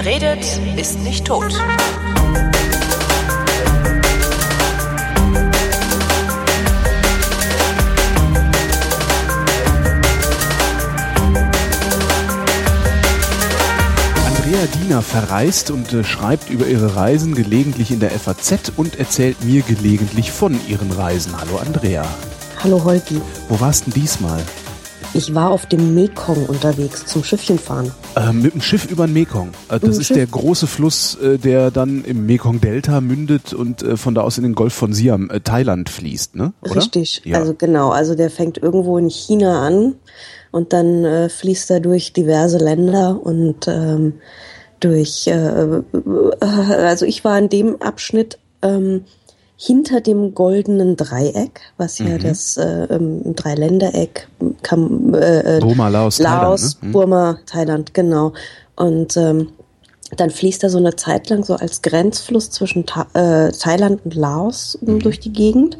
Wer redet, ist nicht tot. Andrea Diener verreist und äh, schreibt über ihre Reisen gelegentlich in der FAZ und erzählt mir gelegentlich von ihren Reisen. Hallo Andrea. Hallo Holgi. Wo warst denn diesmal? Ich war auf dem Mekong unterwegs zum Schiffchen fahren. Äh, mit dem Schiff über den Mekong. Äh, das ist Schiff. der große Fluss, äh, der dann im Mekong-Delta mündet und äh, von da aus in den Golf von Siam, äh, Thailand fließt, ne? Oder? Richtig. Ja. Also genau. Also der fängt irgendwo in China an und dann äh, fließt er durch diverse Länder und ähm, durch. Also ich war in dem Abschnitt. Ähm, hinter dem goldenen Dreieck, was ja Mhm. das äh, ähm, Dreiländereck, Kam, äh, äh, Burma, Laos, Laos, Thailand, ne? Mhm. Burma, Thailand, genau. Und ähm, dann fließt er so eine Zeit lang so als Grenzfluss zwischen Tha äh, Thailand und Laos Mhm. durch die Gegend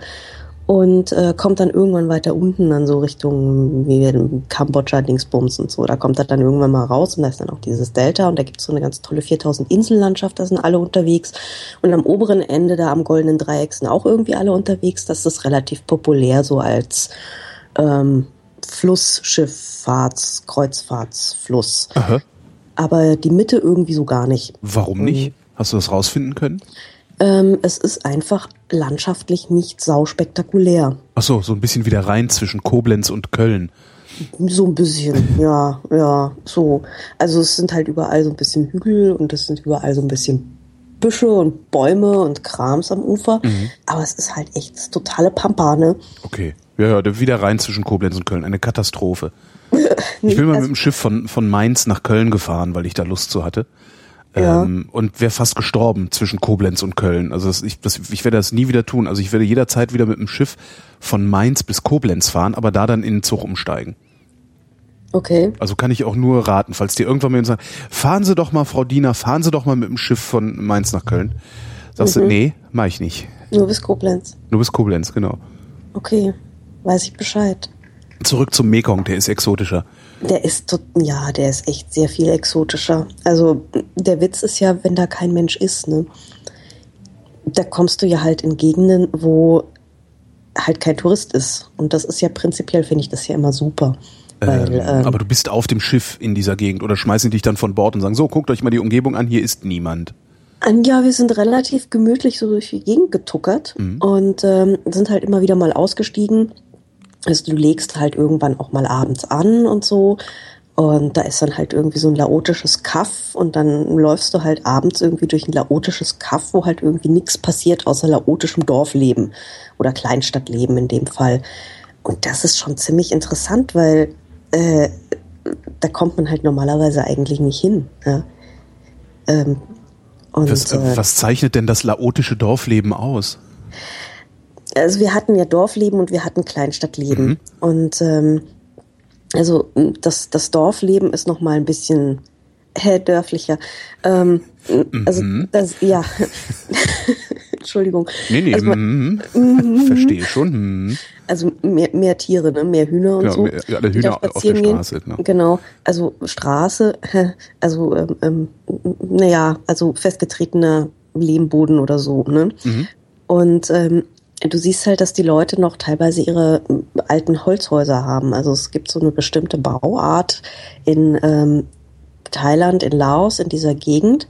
und äh, kommt dann irgendwann weiter unten dann so Richtung wie in Kambodscha, Dingsbums und so. Da kommt er dann irgendwann mal raus und da ist dann auch dieses Delta und da gibt es so eine ganz tolle 4000 Insellandschaft, da sind alle unterwegs. Und am oberen Ende da am goldenen Dreieck sind auch irgendwie alle unterwegs. Das ist relativ populär so als ähm, Flussschifffahrts, Kreuzfahrtsfluss. Aha. Aber die Mitte irgendwie so gar nicht. Warum nicht? Hast du das rausfinden können? Ähm, es ist einfach landschaftlich nicht sauspektakulär. Ach so, so ein bisschen wieder rein zwischen Koblenz und Köln. So ein bisschen, ja, ja, so. Also es sind halt überall so ein bisschen Hügel und es sind überall so ein bisschen Büsche und Bäume und Krams am Ufer. Aber es ist halt echt das totale Pampa, ne? Okay. Ja, ja, wieder rein zwischen Koblenz und Köln. Eine Katastrophe. Ich bin mal also- mit dem Schiff von, von Mainz nach Köln gefahren, weil ich da Lust zu hatte. Ja. Ähm, und wäre fast gestorben zwischen Koblenz und Köln. Also das, ich, das, ich werde das nie wieder tun. Also ich werde jederzeit wieder mit dem Schiff von Mainz bis Koblenz fahren, aber da dann in den Zug umsteigen. Okay. Also kann ich auch nur raten, falls dir irgendwann mal jemand sagt, fahren Sie doch mal, Frau Diener, fahren Sie doch mal mit dem Schiff von Mainz nach Köln. Sagst du, nee, mach ich nicht. Nur bis Koblenz. Nur bis Koblenz, genau. Okay. Weiß ich Bescheid. Zurück zum Mekong, der ist exotischer. Der ist, ja, der ist echt sehr viel exotischer. Also der Witz ist ja, wenn da kein Mensch ist, ne, da kommst du ja halt in Gegenden, wo halt kein Tourist ist. Und das ist ja prinzipiell, finde ich das ja immer super. Weil, Ähm, ähm, aber du bist auf dem Schiff in dieser Gegend oder schmeißen dich dann von Bord und sagen, so, guckt euch mal die Umgebung an, hier ist niemand. Ja, wir sind relativ gemütlich so durch die Gegend getuckert und ähm, sind halt immer wieder mal ausgestiegen. Also du legst halt irgendwann auch mal abends an und so. Und da ist dann halt irgendwie so ein laotisches Kaff und dann läufst du halt abends irgendwie durch ein laotisches Kaff, wo halt irgendwie nichts passiert außer laotischem Dorfleben oder Kleinstadtleben in dem Fall. Und das ist schon ziemlich interessant, weil äh, da kommt man halt normalerweise eigentlich nicht hin. Ja? Ähm, und, Was, äh, was zeichnet denn das laotische Dorfleben aus? Also wir hatten ja Dorfleben und wir hatten Kleinstadtleben. Und ähm, also das, das Dorfleben ist noch mal ein bisschen äh, dörflicher. Ähm, also das, ja. Entschuldigung. Nee, nee, Also, man- mm, verstehe schon. Also mehr, mehr Tiere, ne? mehr Hühner und Ja, so. mehr- ja, alle Hühner auf der. Straße, ne? Genau, also Straße, also ähm, ähm, naja, also festgetretener Lehmboden oder so. Ne? Mhm. Und ähm, du siehst halt, dass die Leute noch teilweise ihre ähm, alten Holzhäuser haben. Also es gibt so eine bestimmte Bauart in ähm, Thailand, in Laos, in dieser Gegend.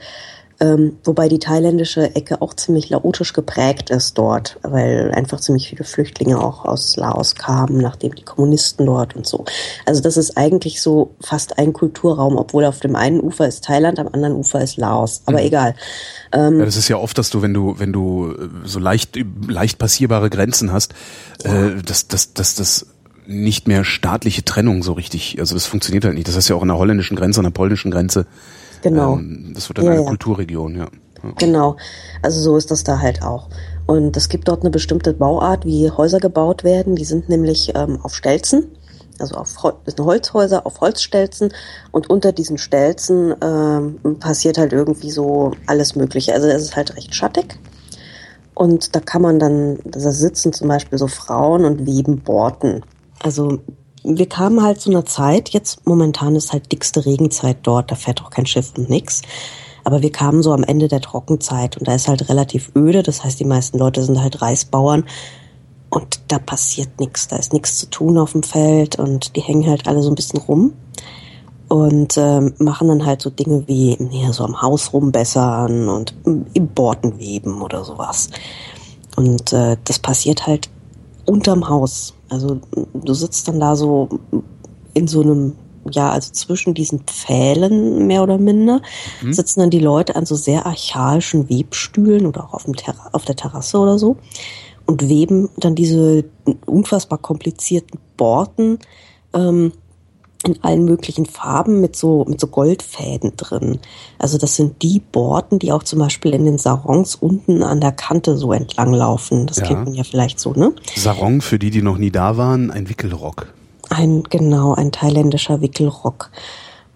Ähm, wobei die thailändische Ecke auch ziemlich laotisch geprägt ist dort, weil einfach ziemlich viele Flüchtlinge auch aus Laos kamen, nachdem die Kommunisten dort und so. Also das ist eigentlich so fast ein Kulturraum, obwohl auf dem einen Ufer ist Thailand, am anderen Ufer ist Laos. Aber egal. Ja, das ist ja oft, dass du, wenn du, wenn du äh, so leicht, leicht passierbare Grenzen hast, äh, dass, dass, dass das nicht mehr staatliche Trennung so richtig, also das funktioniert halt nicht. Das heißt ja auch an der holländischen Grenze, an der polnischen Grenze. Genau. Ähm, das wird dann Ja, eine ja. Kulturregion, ja. Genau. Also so ist das da halt auch. Und es gibt dort eine bestimmte Bauart, wie Häuser gebaut werden. Die sind nämlich ähm, auf Stelzen. Also auf Hol- das sind Holzhäuser auf Holzstelzen und unter diesen Stelzen ähm, passiert halt irgendwie so alles Mögliche. Also es ist halt recht schattig. Und da kann man dann, da sitzen zum Beispiel so Frauen und weben Borten. Also wir kamen halt zu einer Zeit, jetzt momentan ist halt dickste Regenzeit dort, da fährt auch kein Schiff und nix. Aber wir kamen so am Ende der Trockenzeit und da ist halt relativ öde. Das heißt, die meisten Leute sind halt Reisbauern und da passiert nichts. Da ist nichts zu tun auf dem Feld und die hängen halt alle so ein bisschen rum und ähm, machen dann halt so Dinge wie ja, so am Haus rumbessern und im Borten weben oder sowas. Und äh, das passiert halt unterm Haus. Also du sitzt dann da so in so einem, ja, also zwischen diesen Pfählen mehr oder minder, mhm. sitzen dann die Leute an so sehr archaischen Webstühlen oder auch auf, dem Terra auf der Terrasse oder so und weben dann diese unfassbar komplizierten Borten ähm, in allen möglichen Farben mit so, mit so Goldfäden drin. Also das sind die Borten, die auch zum Beispiel in den Sarons unten an der Kante so entlang laufen. Das ja. kennt man ja vielleicht so, ne? Sarong, für die, die noch nie da waren, ein Wickelrock. Ein, genau, ein thailändischer Wickelrock.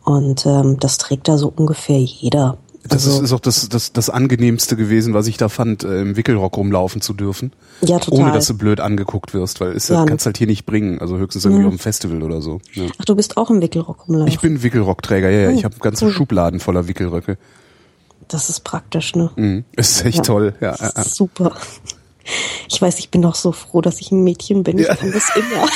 Und ähm, das trägt da so ungefähr jeder. Das also, ist, ist auch das, das, das angenehmste gewesen, was ich da fand, äh, im Wickelrock rumlaufen zu dürfen. Ja, total. Ohne dass du blöd angeguckt wirst, weil ist, ja, kannst halt hier nicht bringen, also höchstens irgendwie ja. auf dem Festival oder so. Ja. Ach, du bist auch im Wickelrock rumlaufen? Ich bin Wickelrockträger, ja, ja. Oh, ich habe ganze cool. Schubladen voller Wickelröcke. Das ist praktisch, ne? Mhm. Ist echt toll, ja. Super. Ich weiß, ich bin doch so froh, dass ich ein Mädchen bin. Ich kann das immer.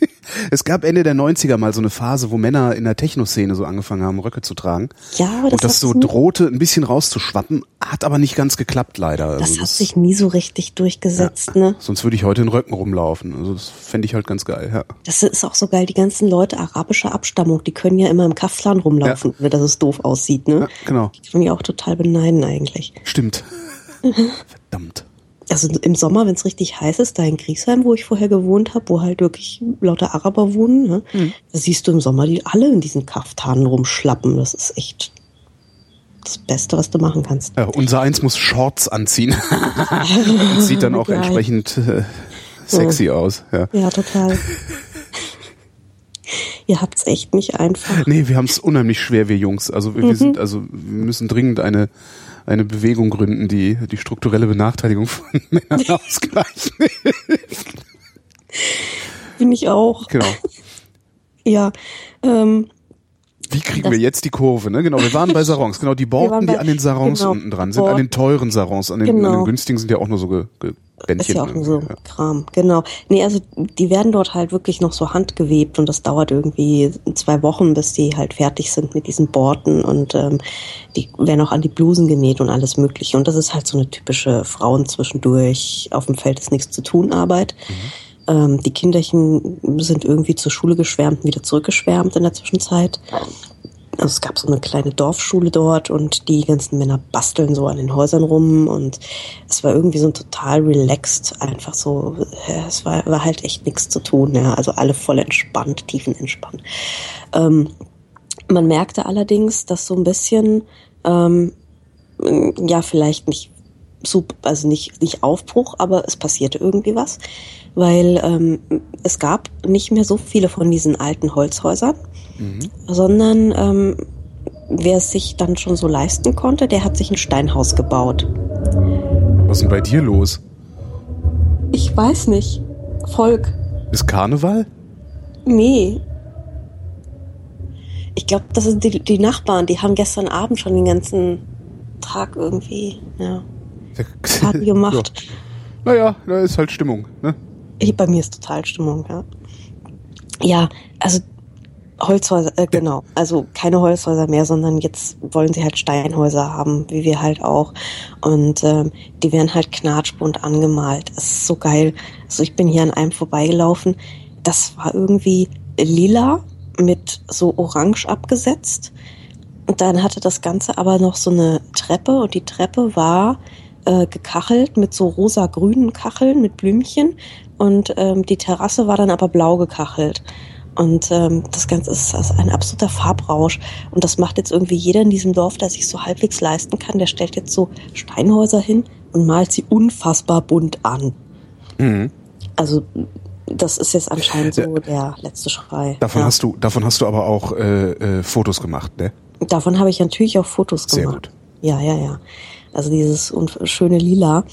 Es gab Ende der 90er mal so eine Phase, wo Männer in der Techno-Szene so angefangen haben, Röcke zu tragen. Ja, aber das Und das so drohte, ein bisschen rauszuschwappen, hat aber nicht ganz geklappt, leider. Das also hat sich nie so richtig durchgesetzt, ja, ne? Sonst würde ich heute in Röcken rumlaufen. Also das fände ich halt ganz geil, ja. Das ist auch so geil. Die ganzen Leute arabischer Abstammung, die können ja immer im Kaftan rumlaufen, ja. wenn das doof aussieht, ne? Ja, genau. Die können ja auch total beneiden eigentlich. Stimmt. Verdammt also im Sommer, wenn es richtig heiß ist, da in Griesheim, wo ich vorher gewohnt habe, wo halt wirklich lauter Araber wohnen, ne, mhm. da siehst du im Sommer die alle in diesen Kaftanen rumschlappen. Das ist echt das Beste, was du machen kannst. Ja, unser eins muss Shorts anziehen. sieht dann auch ja. entsprechend äh, sexy ja. aus. Ja, ja total. Ihr habt's echt nicht einfach. Nee, wir haben es unheimlich schwer, wir Jungs. Also wir, mhm. wir sind, also wir müssen dringend eine eine Bewegung gründen, die die strukturelle Benachteiligung von Männern ausgleichen Bin ich auch. Genau. ja. Ähm, wie kriegen wir jetzt die Kurve? Ne? Genau, wir waren bei Sarons. Genau, die Borken, bei, die an den Sarons genau, unten dran sind, an den teuren Sarons, an den, genau. an den günstigen sind ja auch nur so ge, ge Bändchen. Ist ja auch nur so ja. Kram, genau. Nee, also die werden dort halt wirklich noch so handgewebt und das dauert irgendwie zwei Wochen, bis die halt fertig sind mit diesen Borten und ähm, die werden auch an die Blusen genäht und alles mögliche. Und das ist halt so eine typische Frauen zwischendurch auf dem Feld ist nichts zu tun Arbeit. Mhm. Ähm, die Kinderchen sind irgendwie zur Schule geschwärmt, wieder zurückgeschwärmt in der Zwischenzeit. Also es gab so eine kleine Dorfschule dort und die ganzen Männer basteln so an den Häusern rum und es war irgendwie so ein total relaxed, einfach so, es war, war halt echt nichts zu tun, ja, also alle voll entspannt, tiefenentspannt. Ähm, man merkte allerdings, dass so ein bisschen, ähm, ja, vielleicht nicht super, also nicht, nicht Aufbruch, aber es passierte irgendwie was, weil ähm, es gab nicht mehr so viele von diesen alten Holzhäusern mhm. sondern ähm, wer es sich dann schon so leisten konnte, der hat sich ein Steinhaus gebaut. Was ist denn bei dir los? Ich weiß nicht. Volk. Ist Karneval? Nee. Ich glaube, das sind die, die, Nachbarn, die haben gestern Abend schon den ganzen Tag irgendwie, ja, Party gemacht. ja. Naja, da ist halt Stimmung, ne? Bei mir ist total Stimmung, ja. Ja, also Holzhäuser, äh, genau. Also keine Holzhäuser mehr, sondern jetzt wollen sie halt Steinhäuser haben, wie wir halt auch. Und ähm, die werden halt knatschbunt angemalt. Das ist so geil. Also ich bin hier an einem vorbeigelaufen. Das war irgendwie lila mit so orange abgesetzt. Und dann hatte das Ganze aber noch so eine Treppe und die Treppe war äh, gekachelt mit so rosa-grünen Kacheln mit Blümchen und ähm, die Terrasse war dann aber blau gekachelt. Und ähm, das Ganze ist, ist ein absoluter Farbrausch. Und das macht jetzt irgendwie jeder in diesem Dorf, der sich so halbwegs leisten kann. Der stellt jetzt so Steinhäuser hin und malt sie unfassbar bunt an. Mhm. Also das ist jetzt anscheinend so ja. der letzte Schrei. Davon ja. hast du, davon hast du aber auch äh, äh, Fotos gemacht, ne? Davon habe ich natürlich auch Fotos gemacht. Sehr gut. Ja, ja, ja. Also dieses schöne Lila.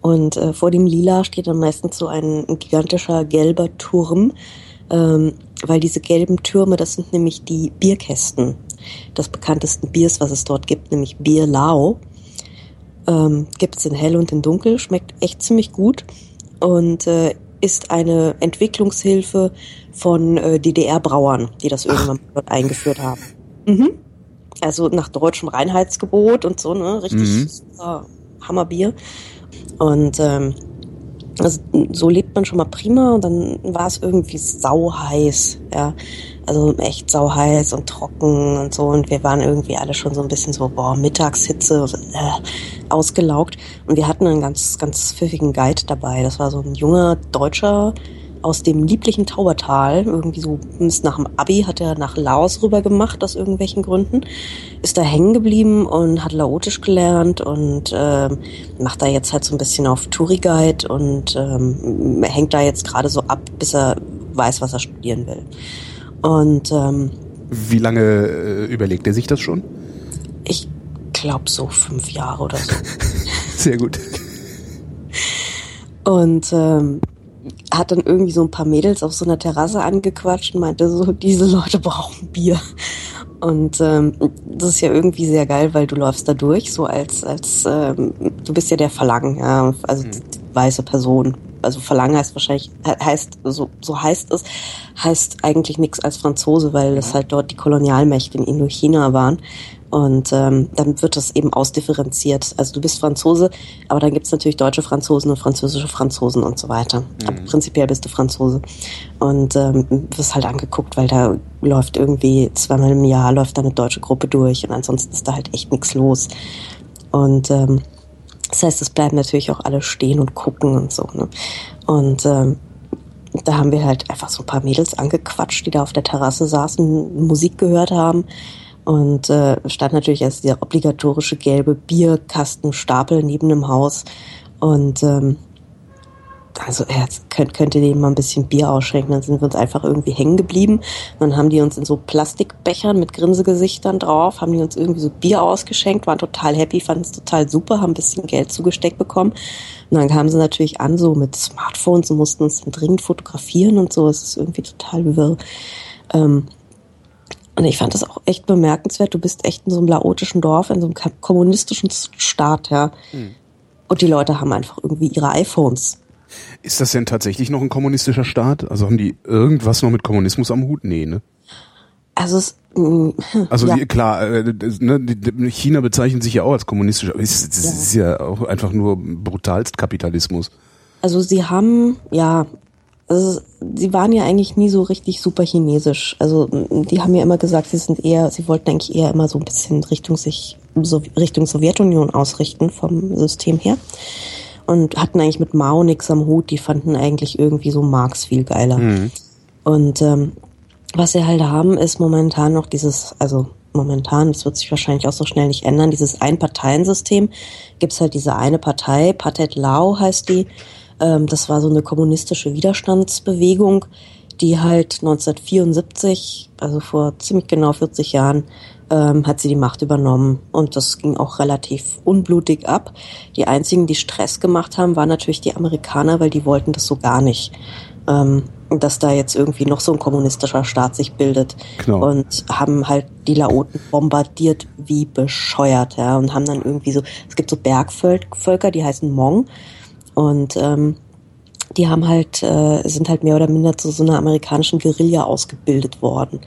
Und äh, vor dem Lila steht dann meistens so ein, ein gigantischer gelber Turm. Ähm, weil diese gelben Türme, das sind nämlich die Bierkästen des bekanntesten Biers, was es dort gibt, nämlich Bier Lao. Ähm, gibt es in hell und in dunkel, schmeckt echt ziemlich gut und äh, ist eine Entwicklungshilfe von äh, DDR-Brauern, die das irgendwann dort eingeführt haben. Mhm. Also nach deutschem Reinheitsgebot und so, ne? Richtig mhm. Hammerbier. Und ähm, also so lebt man schon mal prima und dann war es irgendwie sau heiß, ja. Also echt sau heiß und trocken und so und wir waren irgendwie alle schon so ein bisschen so, boah, Mittagshitze, äh, ausgelaugt und wir hatten einen ganz, ganz pfiffigen Guide dabei. Das war so ein junger Deutscher, aus dem lieblichen Taubertal, irgendwie so ist nach dem Abi, hat er nach Laos rüber gemacht, aus irgendwelchen Gründen, ist da hängen geblieben und hat Laotisch gelernt und ähm, macht da jetzt halt so ein bisschen auf Touri-Guide und ähm, hängt da jetzt gerade so ab, bis er weiß, was er studieren will. Und ähm, wie lange äh, überlegt er sich das schon? Ich glaube so fünf Jahre oder so. Sehr gut. Und ähm, hat dann irgendwie so ein paar Mädels auf so einer Terrasse angequatscht und meinte so, diese Leute brauchen Bier. Und ähm, das ist ja irgendwie sehr geil, weil du läufst da durch, so als, als ähm, du bist ja der Verlangen, ja, also mhm. weiße Person. Also Verlangen heißt wahrscheinlich, heißt, so, so heißt es, heißt eigentlich nichts als Franzose, weil es mhm. halt dort die Kolonialmächte in Indochina waren. Und ähm, dann wird das eben ausdifferenziert. Also du bist Franzose, aber dann gibt's natürlich deutsche Franzosen und französische Franzosen und so weiter. Mhm. Aber prinzipiell bist du Franzose. Und ähm, wirst halt angeguckt, weil da läuft irgendwie zweimal im Jahr läuft da eine deutsche Gruppe durch und ansonsten ist da halt echt nichts los. Und ähm, das heißt, es bleiben natürlich auch alle stehen und gucken und so. Ne? Und ähm, da haben wir halt einfach so ein paar Mädels angequatscht, die da auf der Terrasse saßen, Musik gehört haben und äh, stand natürlich als der obligatorische gelbe Bierkastenstapel neben dem Haus. Und ähm, also er könnt, könnte denen mal ein bisschen Bier ausschenken. Dann sind wir uns einfach irgendwie hängen geblieben. dann haben die uns in so Plastikbechern mit Grinsegesichtern drauf, haben die uns irgendwie so Bier ausgeschenkt, waren total happy, fanden es total super, haben ein bisschen Geld zugesteckt bekommen. Und dann kamen sie natürlich an, so mit Smartphones und mussten uns dringend fotografieren und so. Es ist irgendwie total wirr. Ähm, und ich fand das auch echt bemerkenswert. Du bist echt in so einem laotischen Dorf, in so einem kommunistischen Staat, ja. Mhm. Und die Leute haben einfach irgendwie ihre iPhones. Ist das denn tatsächlich noch ein kommunistischer Staat? Also haben die irgendwas noch mit Kommunismus am Hut? Nee, ne? Also es, mm, also ja. die, klar, äh, ne, China bezeichnet sich ja auch als kommunistisch, aber es, es ja. ist ja auch einfach nur brutalst Kapitalismus. Also sie haben, ja, also sie waren ja eigentlich nie so richtig super chinesisch. Also die haben ja immer gesagt, sie sind eher, sie wollten eigentlich eher immer so ein bisschen Richtung sich so Richtung Sowjetunion ausrichten vom System her und hatten eigentlich mit Mao nix am Hut. Die fanden eigentlich irgendwie so Marx viel geiler. Mhm. Und ähm, was sie halt haben, ist momentan noch dieses, also momentan, das wird sich wahrscheinlich auch so schnell nicht ändern, dieses Ein-Parteien-System. Gibt's halt diese eine Partei, Patet Lao heißt die ähm, das war so eine kommunistische Widerstandsbewegung, die halt 1974, also vor ziemlich genau 40 Jahren, ähm, hat sie die Macht übernommen. Und das ging auch relativ unblutig ab. Die einzigen, die Stress gemacht haben, waren natürlich die Amerikaner, weil die wollten das so gar nicht. Ähm, dass da jetzt irgendwie noch so ein kommunistischer Staat sich bildet genau. und haben halt die Laoten bombardiert wie bescheuert, ja, und haben dann irgendwie so, es gibt so Bergvölker, die heißen Hmong und ähm, die haben halt, äh, sind halt mehr oder minder zu so einer amerikanischen Guerilla ausgebildet worden.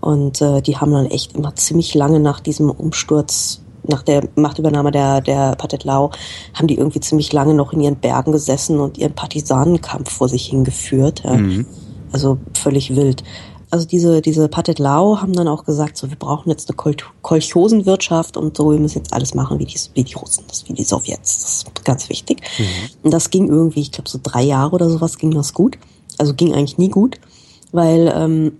Und äh, die haben dann echt immer ziemlich lange nach diesem Umsturz, nach der Machtübernahme der, der Pathet Lao, haben die irgendwie ziemlich lange noch in ihren Bergen gesessen und ihren Partisanenkampf vor sich hingeführt. Ja. Mhm. Also völlig wild also diese, diese Patet Lao haben dann auch gesagt, so, wir brauchen jetzt eine Kol Kolchosenwirtschaft und so, wir müssen jetzt alles machen wie die, wie die Russen, das, wie die Sowjets. Das ist ganz wichtig. Mhm. Und das ging irgendwie, ich glaube, so drei Jahre oder sowas ging das gut. Also ging eigentlich nie gut, weil ähm,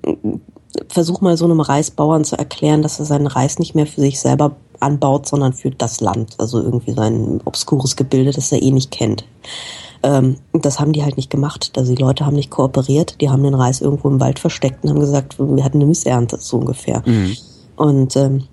versuch mal so einem Reisbauern zu erklären, dass er seinen Reis nicht mehr für sich selber anbaut, sondern für das Land. Also irgendwie sein obskures Gebilde, das er eh nicht kennt. Ähm, das haben die halt nicht gemacht. Also die Leute haben nicht kooperiert. Die haben den Reis irgendwo im Wald versteckt und haben gesagt, wir hatten eine Missernte, so ungefähr. Mhm. Und ähm,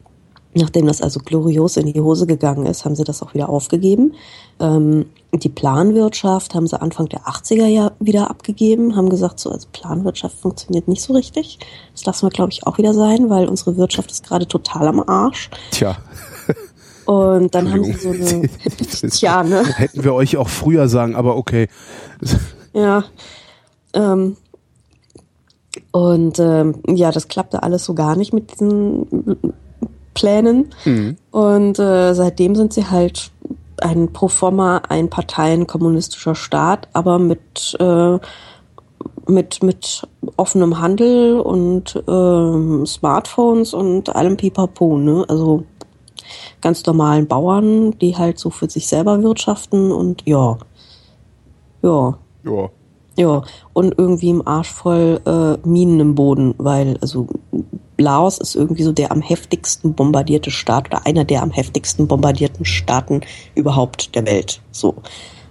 Nachdem das also glorios in die Hose gegangen ist, haben sie das auch wieder aufgegeben. Ähm, die Planwirtschaft haben sie Anfang der 80er Jahre wieder abgegeben, haben gesagt, so also Planwirtschaft funktioniert nicht so richtig. Das lassen wir, glaube ich, auch wieder sein, weil unsere Wirtschaft ist gerade total am Arsch. Tja. Und dann haben sie so eine. Tja, ne? Hätten wir euch auch früher sagen, aber okay. Ja. Ähm, und ähm, ja, das klappte alles so gar nicht mit diesen Plänen. Mhm. Und äh, seitdem sind sie halt ein Proforma, ein Parteien kommunistischer Staat, aber mit äh, mit mit offenem Handel und äh, Smartphones und allem Pipapo, ne? Also ganz normalen Bauern, die halt so für sich selber wirtschaften und ja. Ja. Ja. Ja, und irgendwie im Arsch voll äh, Minen im Boden, weil also Laos ist irgendwie so der am heftigsten bombardierte Staat oder einer der am heftigsten bombardierten Staaten überhaupt der Welt. So,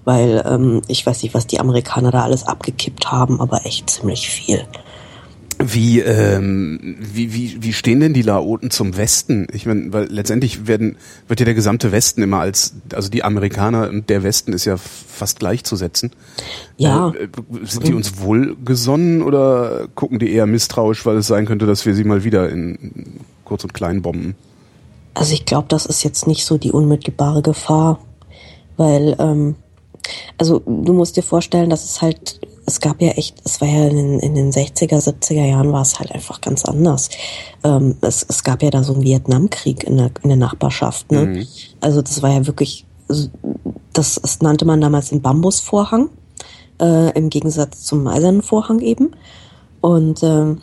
weil ähm, ich weiß nicht, was die Amerikaner da alles abgekippt haben, aber echt ziemlich viel. Wie, ähm, wie, wie, wie stehen denn die Laoten zum Westen? Ich meine, weil letztendlich werden, wird ja der gesamte Westen immer als, also die Amerikaner und der Westen ist ja fast gleichzusetzen. Ja. Äh, sind die uns wohlgesonnen oder gucken die eher misstrauisch, weil es sein könnte, dass wir sie mal wieder in kurz und klein bomben? Also ich glaube, das ist jetzt nicht so die unmittelbare Gefahr, weil ähm, also du musst dir vorstellen, dass es halt es gab ja echt, es war ja in den, in den 60er, 70er Jahren war es halt einfach ganz anders. Ähm, es, es gab ja da so einen Vietnamkrieg in der, in der Nachbarschaft. Ne? Mhm. Also das war ja wirklich, das, das nannte man damals den Bambusvorhang, äh, im Gegensatz zum eisernen Vorhang eben. Und äh,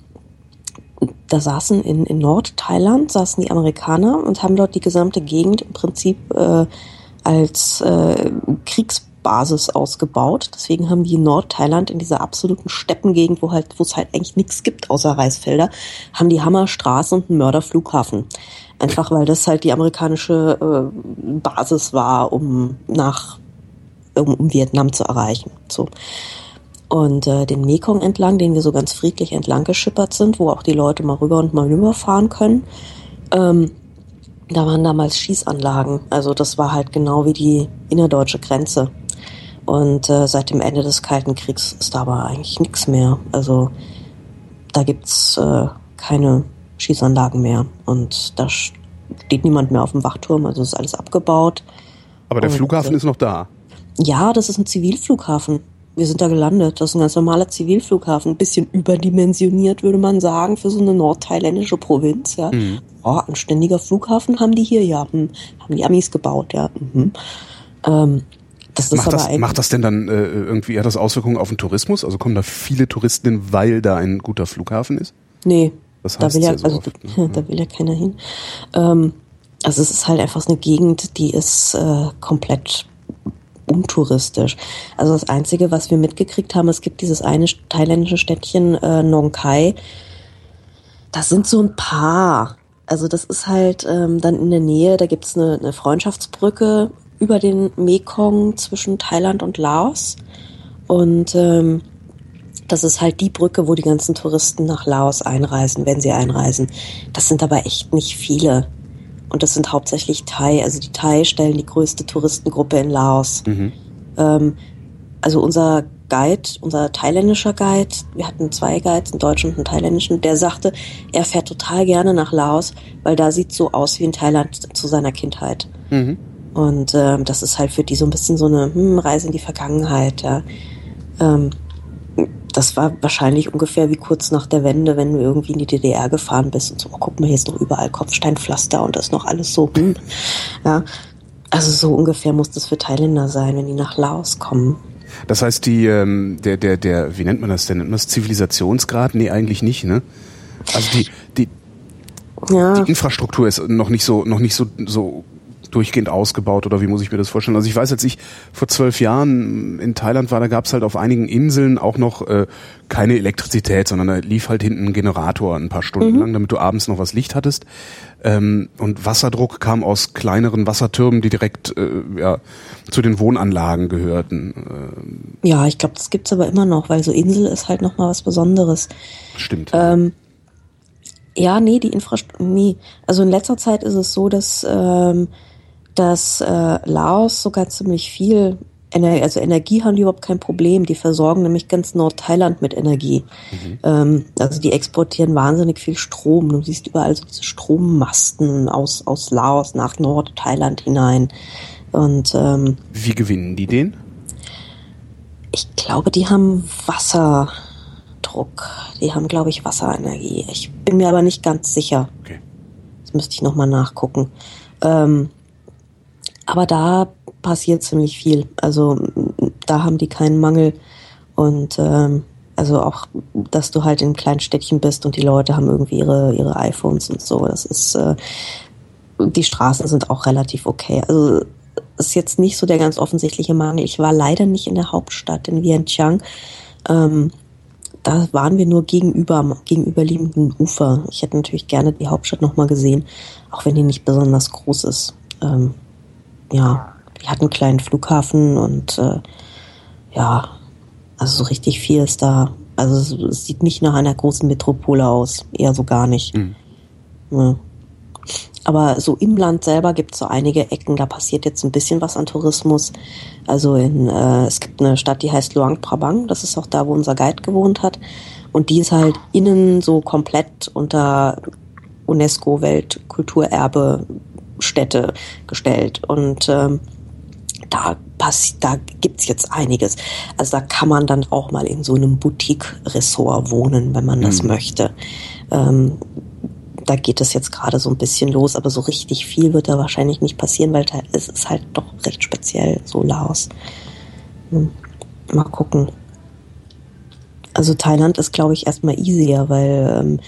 da saßen in, in Nordthailand, saßen die Amerikaner und haben dort die gesamte Gegend im Prinzip äh, als äh, Kriegs Basis ausgebaut. Deswegen haben die in Nordthailand in dieser absoluten Steppengegend, wo halt, wo es halt eigentlich nichts gibt außer Reisfelder, haben die Hammerstraße und einen Mörderflughafen. Einfach weil das halt die amerikanische äh, Basis war, um nach um, um Vietnam zu erreichen. So. Und äh, den Mekong entlang, den wir so ganz friedlich entlang geschippert sind, wo auch die Leute mal rüber und mal rüberfahren können, ähm, da waren damals Schießanlagen. Also das war halt genau wie die innerdeutsche Grenze. Und äh, seit dem Ende des Kalten Kriegs ist da aber eigentlich nichts mehr. Also da gibt's äh, keine Schießanlagen mehr. Und da steht niemand mehr auf dem Wachturm, also ist alles abgebaut. Aber der und, Flughafen äh, ist noch da. Ja, das ist ein Zivilflughafen. Wir sind da gelandet. Das ist ein ganz normaler Zivilflughafen. Ein bisschen überdimensioniert, würde man sagen, für so eine nordthailändische Provinz. Ja. Mhm. Oh, ein ständiger Flughafen haben die hier, ja. Hm. Haben die Amis gebaut, ja. Mhm. Ähm, das macht, das, macht das denn dann äh, irgendwie eher das Auswirkungen auf den Tourismus? Also kommen da viele Touristen hin, weil da ein guter Flughafen ist? Nee. Das heißt da will ja, so also, oft, ne? da will ja keiner hin. Ähm, also es ist halt einfach so eine Gegend, die ist äh, komplett untouristisch. Also das Einzige, was wir mitgekriegt haben, es gibt dieses eine thailändische Städtchen äh, Nong Khai. Das sind so ein paar. Also das ist halt ähm, dann in der Nähe, da gibt's eine, eine Freundschaftsbrücke über den Mekong zwischen Thailand und Laos. Und ähm, das ist halt die Brücke, wo die ganzen Touristen nach Laos einreisen, wenn sie einreisen. Das sind aber echt nicht viele. Und das sind hauptsächlich Thai. Also die Thai stellen die größte Touristengruppe in Laos. Mhm. Ähm, also unser Guide, unser thailändischer Guide, wir hatten zwei Guides, einen deutschen und einen thailändischen, der sagte, er fährt total gerne nach Laos, weil da sieht so aus wie in Thailand zu seiner Kindheit. Mhm. Und ähm, das ist halt für die so ein bisschen so eine hm, Reise in die Vergangenheit. Ja. Ähm, das war wahrscheinlich ungefähr wie kurz nach der Wende, wenn du irgendwie in die DDR gefahren bist und so, oh, guck mal, hier ist noch überall Kopfsteinpflaster und das ist noch alles so. Hm. Ja. Also so ungefähr muss das für Thailänder sein, wenn die nach Laos kommen. Das heißt, die, ähm, der, der, der, wie nennt man das denn? Nennt man das Zivilisationsgrad? Nee, eigentlich nicht, ne? Also die, die, ja. die Infrastruktur ist noch nicht so, noch nicht so, so durchgehend ausgebaut oder wie muss ich mir das vorstellen? Also ich weiß, als ich vor zwölf Jahren in Thailand war, da gab es halt auf einigen Inseln auch noch äh, keine Elektrizität, sondern da lief halt hinten ein Generator ein paar Stunden mhm. lang, damit du abends noch was Licht hattest. Ähm, und Wasserdruck kam aus kleineren Wassertürmen, die direkt äh, ja, zu den Wohnanlagen gehörten. Ähm, ja, ich glaube, das gibt's aber immer noch, weil so Insel ist halt noch mal was Besonderes. Stimmt. Ähm, Ja, nee, die Infrastruktur, nee. Also in letzter Zeit ist es so, dass, ähm, dass äh, Laos sogar ziemlich viel, Ener also Energie haben die überhaupt kein Problem. Die versorgen nämlich ganz Nordthailand mit Energie. Mhm. Ähm, also die exportieren wahnsinnig viel Strom. Du siehst überall so diese Strommasten aus, aus Laos nach Nordthailand hinein. Und ähm, wie gewinnen die den? Ich glaube, die haben Wasserdruck. Die haben, glaube ich, Wasserenergie. Ich bin mir aber nicht ganz sicher. Okay. Das müsste ich nochmal nachgucken. Ähm, aber da passiert ziemlich viel. Also da haben die keinen Mangel. Und ähm, also auch, dass du halt in kleinen Städtchen bist und die Leute haben irgendwie ihre, ihre iPhones und so. Das ist, äh, die Straßen sind auch relativ okay. Also ist jetzt nicht so der ganz offensichtliche Mangel. Ich war leider nicht in der Hauptstadt in Vientiane. Ähm, da waren wir nur gegenüber am gegenüberliegenden Ufer. Ich hätte natürlich gerne die Hauptstadt nochmal gesehen, auch wenn die nicht besonders groß ist. Ähm, ja, die hat einen kleinen Flughafen und äh, ja, also so richtig viel ist da. Also es, sieht nicht nach einer großen Metropole aus, eher so gar nicht. Mhm. Ja. Aber so im Land selber gibt es so einige Ecken, da passiert jetzt ein bisschen was an Tourismus. Also in, äh, es gibt eine Stadt, die heißt Luang Prabang, das ist auch da, wo unser Guide gewohnt hat. Und die ist halt innen so komplett unter UNESCO Weltkulturerbe Städte gestellt. Und ähm, da passiert, da gibt's jetzt einiges. Also da kann man dann auch mal in so einem Boutique-Ressort wohnen, wenn man das mhm. möchte. Ähm, da geht es jetzt gerade so ein bisschen los, aber so richtig viel wird da wahrscheinlich nicht passieren, weil es ist halt doch recht speziell, so Laos. Hm. Mal gucken. Also Thailand ist, glaube ich, erstmal easier, weil ähm,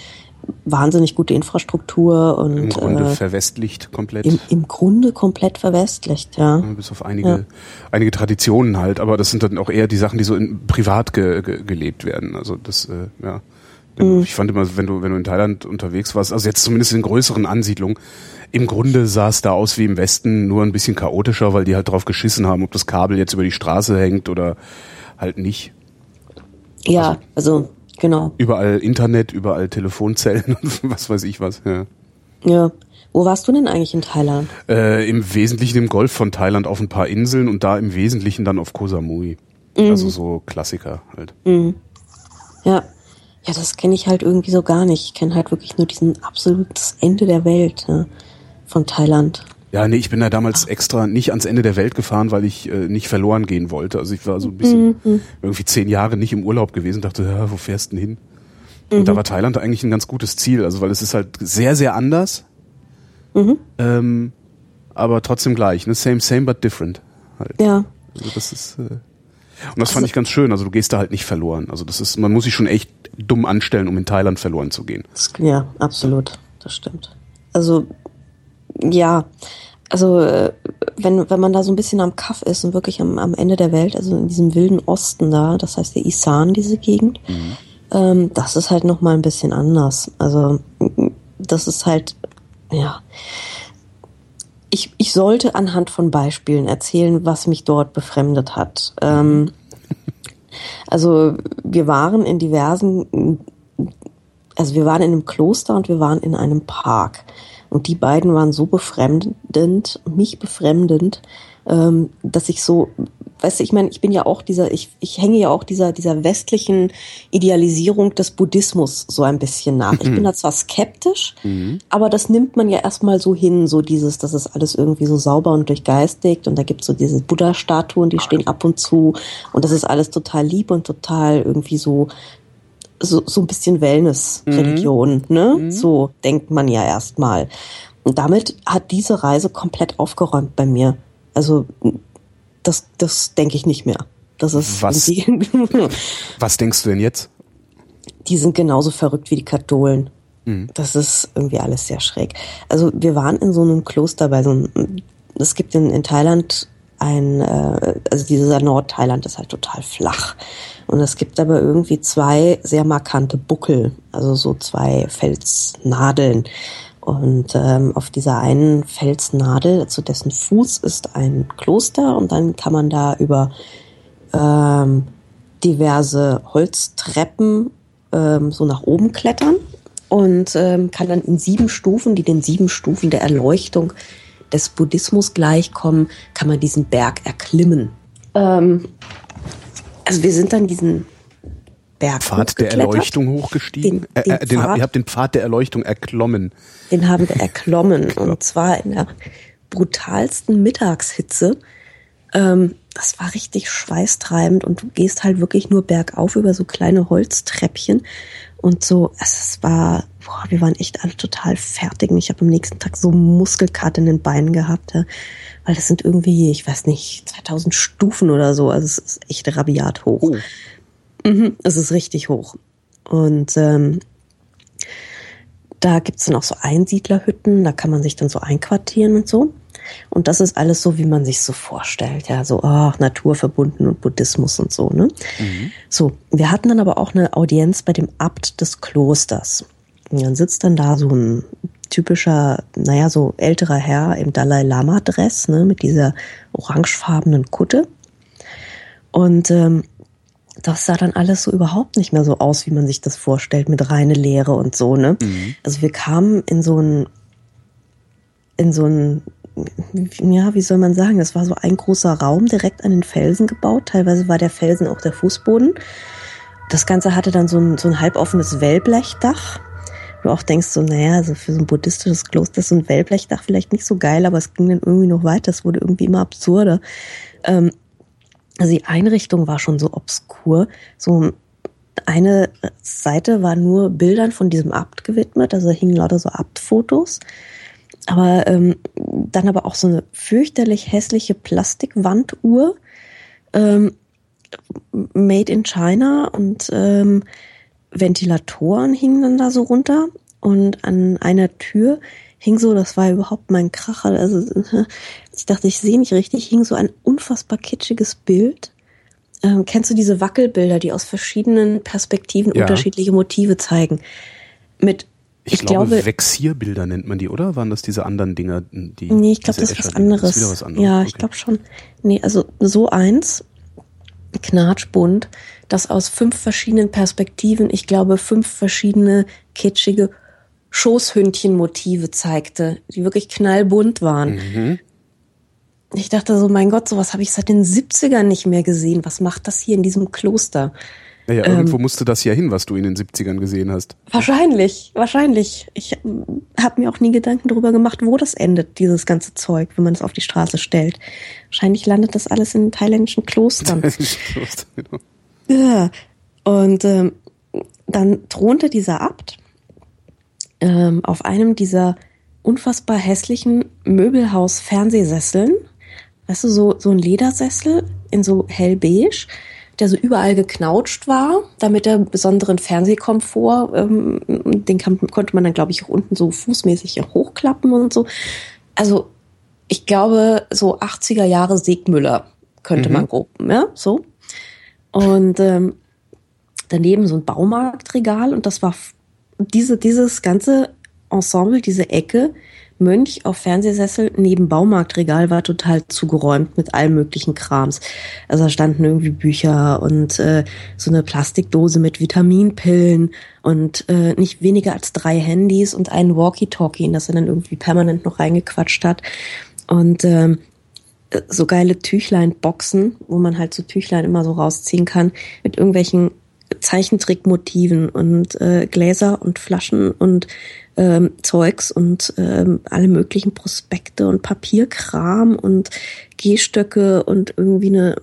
wahnsinnig gute Infrastruktur und im Grunde äh, verwestlicht komplett. Im, Im Grunde komplett verwestlicht, ja. ja bis auf einige, ja. einige Traditionen halt, aber das sind dann auch eher die Sachen, die so in, privat ge, ge, gelebt werden. Also das, äh, ja. Mhm. Ich fand immer, wenn du, wenn du in Thailand unterwegs warst, also jetzt zumindest in größeren Ansiedlungen, im Grunde sah es da aus wie im Westen, nur ein bisschen chaotischer, weil die halt drauf geschissen haben, ob das Kabel jetzt über die Straße hängt oder halt nicht. Ja, also, also genau. Überall Internet, überall Telefonzellen und was weiß ich was, ja. Ja. Wo warst du denn eigentlich in Thailand? Äh, Im Wesentlichen im Golf von Thailand auf ein paar Inseln und da im Wesentlichen dann auf Koh Samui. Mhm. Also so Klassiker halt. Mhm. Ja. Ja, das kenne ich halt irgendwie so gar nicht. Ich kenne halt wirklich nur diesen absolutes Ende der Welt ja, von Thailand. Ja, nee, ich bin da damals extra nicht ans Ende der Welt gefahren, weil ich äh, nicht verloren gehen wollte. Also ich war so ein bisschen mhm. irgendwie zehn Jahre nicht im Urlaub gewesen, dachte, ja, wo fährst du denn hin? Mhm. Und da mhm. war Thailand eigentlich ein ganz gutes Ziel, also weil es ist halt sehr, sehr anders, mhm. ähm, aber trotzdem gleich, ne? Same, same but different. Halt. Ja. Also das ist äh, und das fand also ich ganz schön. Also du gehst da halt nicht verloren. Also das ist, man muss sich schon echt dumm anstellen, um in Thailand verloren zu gehen. Ja, absolut. Das stimmt. Also ja, also äh, wenn, wenn man da so ein bisschen am Kaff ist und wirklich am, am Ende der Welt, also in diesem wilden Osten da, das heißt der Isan, diese Gegend, mhm. ähm, das ist halt nochmal ein bisschen anders. Also das ist halt, ja, ich, ich sollte anhand von Beispielen erzählen, was mich dort befremdet hat. Ähm, also wir waren in diversen, also wir waren in einem Kloster und wir waren in einem Park. Und die beiden waren so befremdend, mich befremdend, ähm, dass ich so weißt du, ich meine, ich bin ja auch dieser, ich, ich hänge ja auch dieser, dieser westlichen Idealisierung des Buddhismus so ein bisschen nach. Ich bin mhm. da zwar skeptisch, mhm. aber das nimmt man ja erstmal so hin, so dieses, das ist alles irgendwie so sauber und durchgeistigt und da gibt's so diese Buddha-Statuen, die stehen ab und zu und das ist alles total lieb und total irgendwie so so, so ein bisschen Wellness-Religion, mhm. ne? Mhm. So denkt man ja erstmal. Und damit hat diese Reise komplett aufgeräumt bei mir. Also das, das denke ich nicht mehr. Das ist was, was denkst du denn jetzt? Die sind genauso verrückt wie die Katholen. Mhm. Das ist irgendwie alles sehr schräg. Also wir waren in so einem Kloster bei so einem, es gibt in, in Thailand ein, äh, also dieser Nordthailand ist halt total flach. Und es gibt aber irgendwie zwei sehr markante Buckel, also so zwei Felsnadeln. Und ähm, auf dieser einen Felsnadel, zu dessen Fuß ist ein Kloster und dann kann man da über ähm, diverse Holztreppen ähm, so nach oben klettern. und ähm, kann dann in sieben Stufen, die den sieben Stufen der Erleuchtung des Buddhismus gleichkommen, kann man diesen Berg erklimmen. Ähm, also wir sind dann diesen Berg Pfad der Erleuchtung hochgestiegen. Den, den äh, den, Pfad, ihr habt den Pfad der Erleuchtung erklommen. Den haben wir erklommen und zwar in der brutalsten Mittagshitze. Ähm, das war richtig schweißtreibend und du gehst halt wirklich nur bergauf über so kleine Holztreppchen und so. Es war, boah, wir waren echt alle total fertig. Und ich habe am nächsten Tag so Muskelkater in den Beinen gehabt, ja, weil das sind irgendwie, ich weiß nicht, 2000 Stufen oder so. Also es ist echt rabiat hoch. Oh. Mhm, es ist richtig hoch. Und ähm, da gibt's dann auch so Einsiedlerhütten, da kann man sich dann so einquartieren und so. Und das ist alles so, wie man sich so vorstellt. Ja, so ach, naturverbunden und Buddhismus und so. Ne? So, wir hatten dann aber auch eine Audienz bei dem Abt des Klosters. Und dann sitzt dann da so ein typischer, naja, so älterer Herr im Dalai Lama-Dress, ne, mit dieser orangefarbenen Kutte. Und ähm, das sah dann alles so überhaupt nicht mehr so aus, wie man sich das vorstellt, mit reine Leere und so, ne? Also wir kamen in so ein, in so ein, ja, wie soll man sagen, das war so ein großer Raum direkt an den Felsen gebaut. Teilweise war der Felsen auch der Fußboden. Das Ganze hatte dann so ein, so ein halboffenes Wellblechdach. Du auch denkst so, naja, also für so ein buddhistisches Kloster ist so ein Wellblechdach vielleicht nicht so geil, aber es ging dann irgendwie noch weiter. Es wurde irgendwie immer absurder. Ähm, also die Einrichtung war schon so obskur. So eine Seite war nur Bildern von diesem Abt gewidmet, also da hingen lauter so Abtfotos. Aber ähm, dann aber auch so eine fürchterlich hässliche Plastikwanduhr, ähm, made in China und ähm, Ventilatoren hingen dann da so runter und an einer Tür hing so, das war überhaupt mein Kracher, also ich dachte, ich sehe nicht richtig, hing so ein unfassbar kitschiges Bild. Ähm, kennst du diese Wackelbilder, die aus verschiedenen Perspektiven Ja. unterschiedliche Motive zeigen? Mit, Ich, ich, glaube, glaube, Vexierbilder nennt man die, oder? Waren das diese anderen Dinger, die? nee, ich glaube, das ist was anderes. Das ist was anderes. Ja, ich okay. glaube schon. Nee, also so eins, knatschbunt, das aus fünf verschiedenen Perspektiven, ich glaube, fünf verschiedene kitschige Schoßhündchenmotive zeigte, die wirklich knallbunt waren. Mhm. Ich dachte so, mein Gott, sowas habe ich seit den 70ern nicht mehr gesehen. Was macht das hier in diesem Kloster? Naja, Ähm, irgendwo musste das ja hin, was du in den 70ern gesehen hast. Wahrscheinlich, wahrscheinlich. Ich habe mir auch nie Gedanken darüber gemacht, wo das endet, dieses ganze Zeug, wenn man es auf die Straße stellt. Wahrscheinlich landet das alles in thailändischen Klostern. Genau. Ja. Und ähm, dann thronte dieser Abt ähm, auf einem dieser unfassbar hässlichen Möbelhaus-Fernsehsesseln. Weißt du, so, so ein Ledersessel in so hellbeige, der so überall geknautscht war, damit er besonderen Fernsehkomfort, ähm, den kann, konnte man dann, glaube ich, auch unten so fußmäßig hochklappen und so. Also, ich glaube, so 80er Jahre Segmüller könnte man grob, ja, so. Und ähm, daneben so ein Baumarktregal und das war diese, dieses ganze Ensemble, diese Ecke, Mönch auf Fernsehsessel neben Baumarktregal war total zugeräumt mit allem möglichen Krams. Also da standen irgendwie Bücher und äh, so eine Plastikdose mit Vitaminpillen und äh, nicht weniger als drei Handys und einen Walkie-Talkie, in das er dann irgendwie permanent noch reingequatscht hat. Und ähm, so geile Tüchlein-Boxen, wo man halt so Tüchlein immer so rausziehen kann, mit irgendwelchen Zeichentrickmotiven und äh, Gläser und Flaschen und ähm, Zeugs und ähm, alle möglichen Prospekte und Papierkram und Gehstöcke und irgendwie eine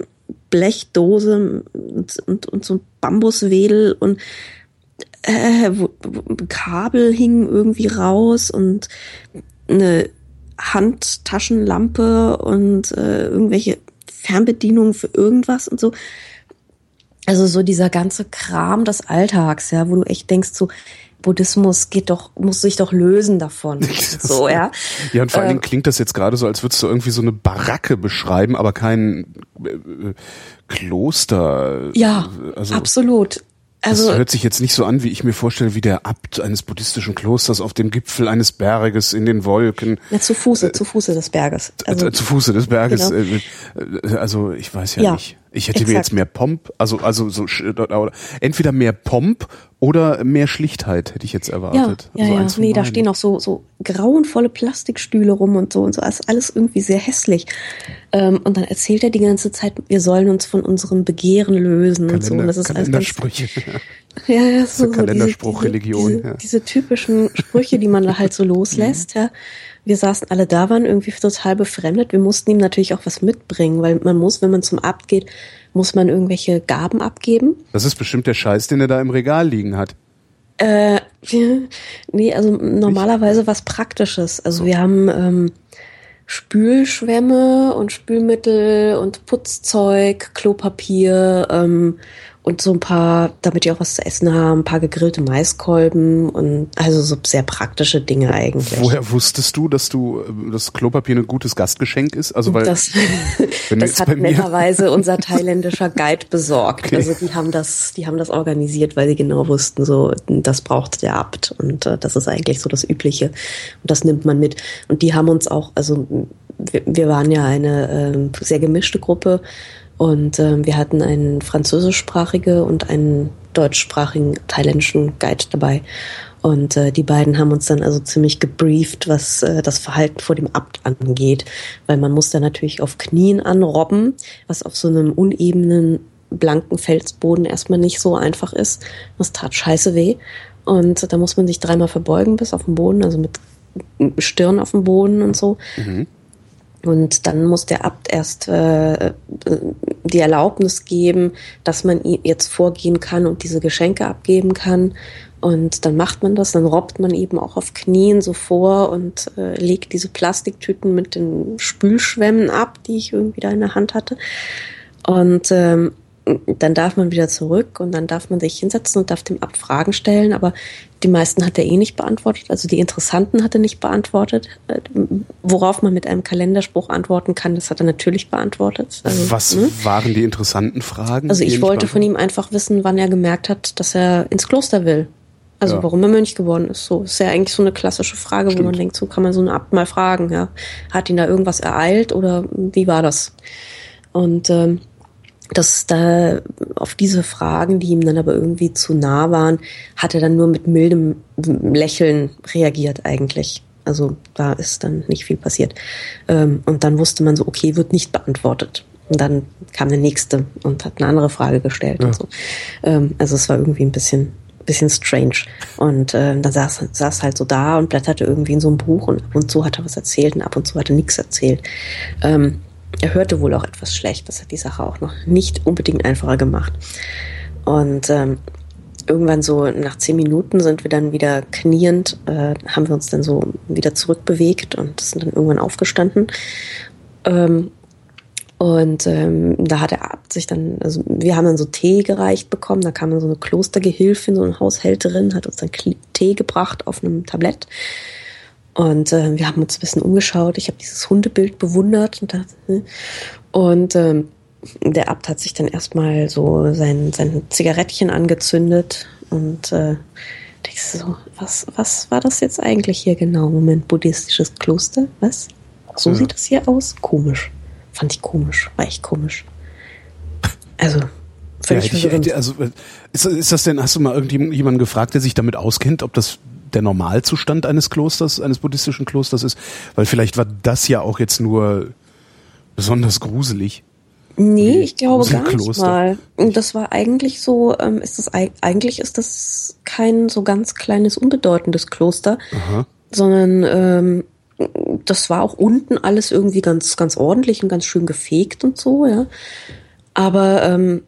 Blechdose und, und, und so ein Bambuswedel und äh, wo, wo, Kabel hingen irgendwie raus und eine Handtaschenlampe und äh, irgendwelche Fernbedienungen für irgendwas und so. Also so dieser ganze Kram des Alltags, ja, wo du echt denkst, so Buddhismus geht doch, muss sich doch lösen davon. so, ja. Ja, und vor allen Ähm, Dingen klingt das jetzt gerade so, als würdest du irgendwie so eine Baracke beschreiben, aber kein äh, äh, Kloster. Ja, also, absolut. Das Also hört sich jetzt nicht so an, wie ich mir vorstelle, wie der Abt eines buddhistischen Klosters auf dem Gipfel eines Berges in den Wolken, ja, zu Fuße, zu Fuße des Berges. Also, äh, zu Fuße des Berges. Genau. Äh, äh, also ich weiß ja, Ja. nicht. Ich hätte Exakt. mir jetzt mehr Pomp, also also so entweder mehr Pomp oder mehr Schlichtheit hätte ich jetzt erwartet. Ja, ja, also ja. nee, da stehen auch so so grauenvolle Plastikstühle rum und so und so. Das ist alles irgendwie sehr hässlich. Ähm, und dann erzählt er die ganze Zeit, wir sollen uns von unserem Begehren lösen Kalender, und so. Und das ist alles ganz, ja, ja, so, so Kalenderspruch-Religion. Diese, diese, diese, typischen Sprüche, die man da halt so loslässt, ja. Wir saßen alle da, waren irgendwie total befremdet. Wir mussten ihm natürlich auch was mitbringen, weil man muss, wenn man zum Abt geht, muss man irgendwelche Gaben abgeben. Das ist bestimmt der Scheiß, den er da im Regal liegen hat. Äh, nee, also normalerweise was Praktisches. Also wir haben ähm, Spülschwämme und Spülmittel und Putzzeug, Klopapier, ähm, und so ein paar, damit die auch was zu essen haben, ein paar gegrillte Maiskolben und also so sehr praktische Dinge eigentlich. Woher wusstest du, dass du das Klopapier ein gutes Gastgeschenk ist? Also weil das, das hat netterweise unser thailändischer Guide besorgt. Okay. Also die haben das, die haben das organisiert, weil sie genau wussten, so das braucht der Abt und äh, das ist eigentlich so das Übliche und das nimmt man mit. Und die haben uns auch, also wir, wir waren ja eine äh, sehr gemischte Gruppe und äh, wir hatten einen französischsprachige und einen deutschsprachigen thailändischen Guide dabei. Und äh, die beiden haben uns dann also ziemlich gebrieft, was äh, das Verhalten vor dem Abt angeht. Weil man muss da natürlich auf Knien anrobben, was auf so einem unebenen, blanken Felsboden erstmal nicht so einfach ist. Das tat scheiße weh. Und da muss man sich dreimal verbeugen bis auf den Boden, also mit Stirn auf dem Boden und so. Mhm. Und dann muss der Abt erst äh, die Erlaubnis geben, dass man jetzt vorgehen kann und diese Geschenke abgeben kann. Und dann macht man das, dann robbt man eben auch auf Knien so vor und äh, legt diese Plastiktüten mit den Spülschwämmen ab, die ich irgendwie da in der Hand hatte. Und ähm, dann darf man wieder zurück und dann darf man sich hinsetzen und darf dem Abt Fragen stellen, aber die meisten hat er eh nicht beantwortet, also die interessanten hat er nicht beantwortet. Äh, worauf man mit einem Kalenderspruch antworten kann, das hat er natürlich beantwortet. Also, Was ne? waren die interessanten Fragen? Also ich wollte von ihm einfach wissen, wann er gemerkt hat, dass er ins Kloster will. Also ja. warum er Mönch geworden ist. So ist ja eigentlich so eine klassische Frage, Stimmt. wo man denkt, so kann man so einen Abt mal fragen. Ja, hat ihn da irgendwas ereilt oder wie war das? Und ähm, dass da auf diese Fragen, die ihm dann aber irgendwie zu nah waren, hat er dann nur mit mildem Lächeln reagiert eigentlich. Also da ist dann nicht viel passiert. Ähm, und dann wusste man so, okay, wird nicht beantwortet. Und dann kam der nächste und hat eine andere Frage gestellt ja. und so. Ähm, also es war irgendwie ein bisschen, bisschen strange. Und äh, dann saß, saß halt so da und blätterte irgendwie in so einem Buch und ab und zu hat er was erzählt und ab und zu hat er nichts erzählt. Ähm, er hörte wohl auch etwas schlecht. Das hat die Sache auch noch nicht unbedingt einfacher gemacht. Und ähm, irgendwann so nach zehn Minuten sind wir dann wieder kniend, äh, haben wir uns dann so wieder zurückbewegt und sind dann irgendwann aufgestanden. Ähm, und ähm, da hat der Abt sich dann, also wir haben dann so Tee gereicht bekommen, da kam dann so eine Klostergehilfin, so eine Haushälterin, hat uns dann Tee gebracht auf einem Tablett. Und äh, wir haben uns ein bisschen umgeschaut. Ich habe dieses Hundebild bewundert und, dachte, hm. und ähm, der Abt hat sich dann erstmal so sein, sein Zigarettchen angezündet und äh, denkst so, was, was war das jetzt eigentlich hier genau? Moment, buddhistisches Kloster? Was? So ja. sieht das hier aus? Komisch. Fand ich komisch. War echt komisch. Also, völlig ja, ich, also, ist, ist das denn, hast du mal irgendjemanden gefragt, der sich damit auskennt, ob das der Normalzustand eines Klosters, eines buddhistischen Klosters ist? Weil vielleicht war das ja auch jetzt nur besonders gruselig. Nee, ich glaube gar nicht mal. Und das war eigentlich so, ähm, ist das eigentlich ist das kein so ganz kleines, unbedeutendes Kloster, Aha. sondern ähm, das war auch unten alles irgendwie ganz, ganz ordentlich und ganz schön gefegt und so, ja. Aber ähm,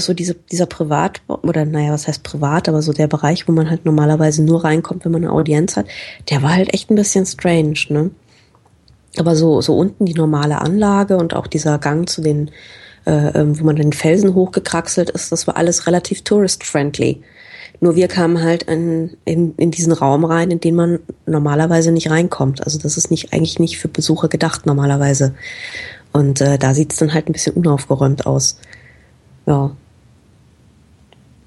so diese, dieser Privat, oder naja, was heißt privat, aber so der Bereich, wo man halt normalerweise nur reinkommt, wenn man eine Audienz hat, der war halt echt ein bisschen strange, ne? Aber so, so unten die normale Anlage und auch dieser Gang zu den, äh, ähm, wo man den Felsen hochgekraxelt ist, das war alles relativ tourist-friendly. Nur wir kamen halt in, in, in diesen Raum rein, in den man normalerweise nicht reinkommt. Also das ist nicht eigentlich nicht für Besucher gedacht normalerweise. Und äh, da sieht es dann halt ein bisschen unaufgeräumt aus. Ja.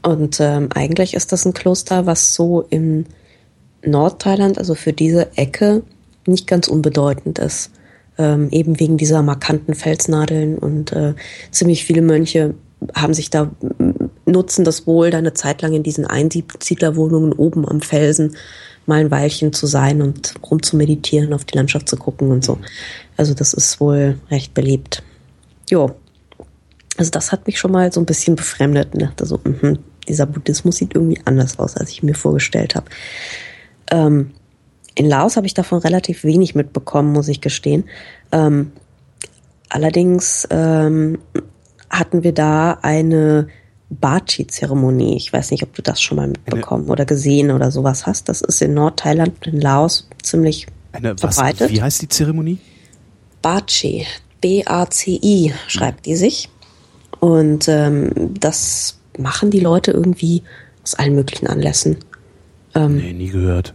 Und ähm, eigentlich ist das ein Kloster, was so im Nordthailand, also für diese Ecke, nicht ganz unbedeutend ist. ähm, eben wegen dieser markanten Felsnadeln und äh, ziemlich viele Mönche haben sich da nutzen das wohl, da eine Zeit lang in diesen Einsiedlerwohnungen oben am Felsen mal ein Weilchen zu sein und rum zu meditieren, auf die Landschaft zu gucken und so. Also das ist wohl recht beliebt. Jo. Also das hat mich schon mal so ein bisschen befremdet und dachte so, mh, dieser Buddhismus sieht irgendwie anders aus, als ich mir vorgestellt habe. Ähm, in Laos habe ich davon relativ wenig mitbekommen, muss ich gestehen. Ähm, allerdings ähm, hatten wir da eine Bachi-Zeremonie. Ich weiß nicht, ob du das schon mal mitbekommen eine, oder gesehen oder sowas hast. Das ist in Nordthailand, in Laos ziemlich eine, verbreitet. Was, wie heißt die Zeremonie? Bachi. B-A-C-I schreibt die sich. Und ähm, das machen die Leute irgendwie aus allen möglichen Anlässen. Ähm, nee, nie gehört.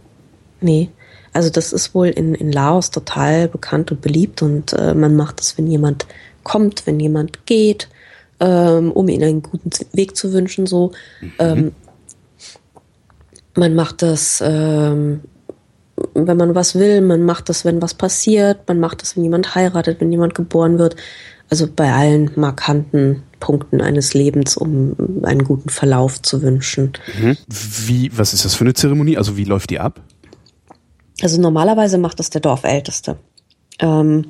Nee. Also das ist wohl in, in Laos total bekannt und beliebt und äh, man macht das, wenn jemand kommt, wenn jemand geht ähm, um ihnen einen guten Weg zu wünschen. So, mhm. ähm, man macht das, ähm, wenn man was will, man macht das, wenn was passiert, man macht das, wenn jemand heiratet, wenn jemand geboren wird. Also bei allen markanten Punkten eines Lebens, um einen guten Verlauf zu wünschen. Mhm. Wie, was ist das für eine Zeremonie? Also wie läuft die ab? Also normalerweise macht das der Dorfälteste. Ähm,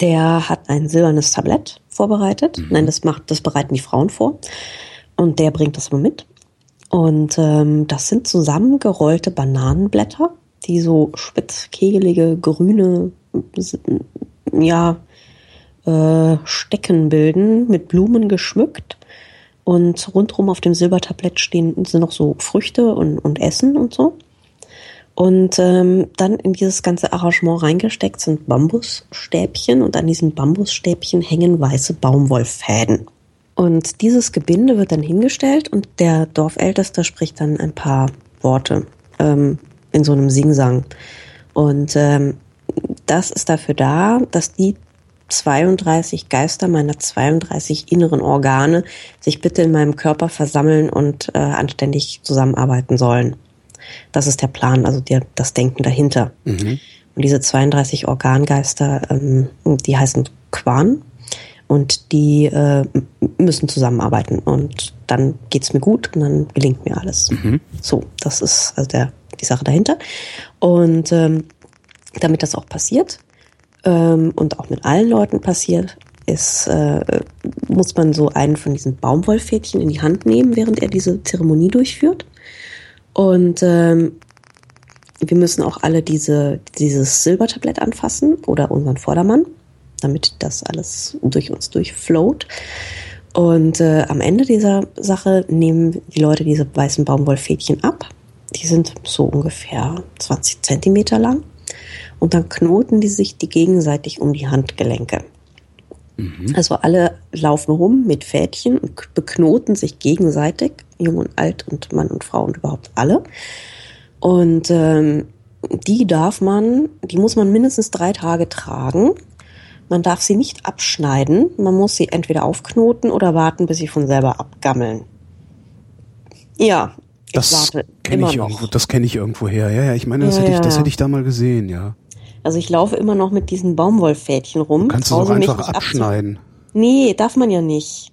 der hat ein silbernes Tablett vorbereitet. Mhm. Nein, das macht, das bereiten die Frauen vor. Und der bringt das immer mit. Und ähm, das sind zusammengerollte Bananenblätter, die so spitzkegelige, grüne, ja, äh, Stecken bilden, mit Blumen geschmückt. Und rundherum auf dem Silbertablett stehen sind noch so Früchte und, und Essen und so. Und ähm, dann in dieses ganze Arrangement reingesteckt sind Bambusstäbchen und an diesen Bambusstäbchen hängen weiße Baumwollfäden. Und dieses Gebinde wird dann hingestellt und der Dorfälteste spricht dann ein paar Worte ähm, in so einem Singsang. Und ähm, das ist dafür da, dass die 32 Geister meiner 32 inneren Organe sich bitte in meinem Körper versammeln und äh, anständig zusammenarbeiten sollen. Das ist der Plan, also der, das Denken dahinter. Mhm. Und diese 32 Organgeister, ähm, die heißen Quan und die äh, müssen zusammenarbeiten und dann geht's mir gut und dann gelingt mir alles. Mhm. So, das ist also der, die Sache dahinter. Und ähm, damit das auch passiert ähm, und auch mit allen Leuten passiert, ist, äh, muss man so einen von diesen Baumwollfädchen in die Hand nehmen, während er diese Zeremonie durchführt. Und ähm, wir müssen auch alle diese, dieses Silbertablett anfassen oder unseren Vordermann, damit das alles durch uns durchfloat. Und äh, am Ende dieser Sache nehmen die Leute diese weißen Baumwollfädchen ab. Die sind so ungefähr 20 Zentimeter lang. Und dann knoten die sich die gegenseitig um die Handgelenke. Mhm. Also alle laufen rum mit Fädchen und beknoten sich gegenseitig, jung und alt und Mann und Frau und überhaupt alle. Und ähm, die darf man, die muss man mindestens drei Tage tragen. Man darf sie nicht abschneiden. Man muss sie entweder aufknoten oder warten, bis sie von selber abgammeln. Ja, ich das warte immer ich noch. Irgendwo, das kenne ich irgendwo her. Ja, ja, ich meine, das, ja, hätte, ich, das hätte ich da mal gesehen, ja. Also ich laufe immer noch mit diesen Baumwollfädchen rum. Kannst du so einfach abschneiden? Nee, darf man ja nicht.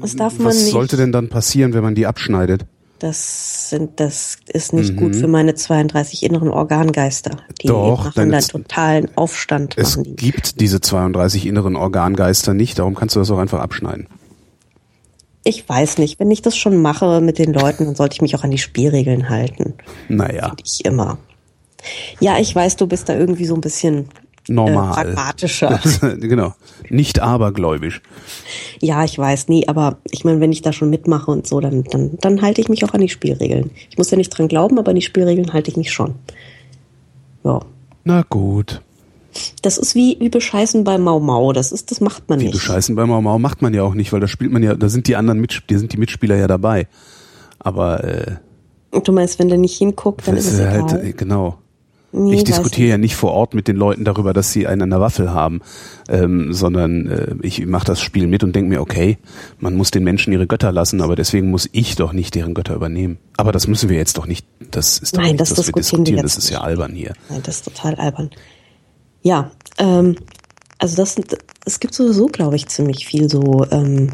Das darf man Was nicht. sollte denn dann passieren, wenn man die abschneidet? Das sind, das ist nicht mhm. gut für meine 32 inneren Organgeister. Die Doch, machen dann totalen Aufstand. Es die. gibt diese 32 inneren Organgeister nicht, darum kannst du das auch einfach abschneiden. Ich weiß nicht. Wenn ich das schon mache mit den Leuten, dann sollte ich mich auch an die Spielregeln halten. Naja. Find ich immer. Ja, ich weiß, du bist da irgendwie so ein bisschen normal. Äh, pragmatischer. genau. Nicht abergläubisch. Ja, ich weiß nie, aber ich meine, wenn ich da schon mitmache und so, dann, dann, dann halte ich mich auch an die Spielregeln. Ich muss ja nicht dran glauben, aber an die Spielregeln halte ich mich schon. Ja. Na gut. Das ist wie, wie bescheißen bei Mau Mau. Das ist, das macht man wie nicht. Wie bescheißen bei Mau Mau macht man ja auch nicht, weil da spielt man ja, da sind die anderen Mitspieler, sind die Mitspieler ja dabei. Aber, äh, Du meinst, wenn der nicht hinguckt, dann ist es halt, egal. Genau. Nee, ich diskutiere ja nicht vor Ort mit den Leuten darüber, dass sie einen an der Waffel haben, ähm, sondern äh, ich mache das Spiel mit und denke mir, okay, man muss den Menschen ihre Götter lassen, aber deswegen muss ich doch nicht deren Götter übernehmen. Aber das müssen wir jetzt doch nicht. Das ist doch Nein, nicht, das, das wir diskutieren. Wir das ist ja albern hier. Nein, das ist total albern. Ja, Ähm, also das, es gibt sowieso, glaube ich, ziemlich viel so, ähm,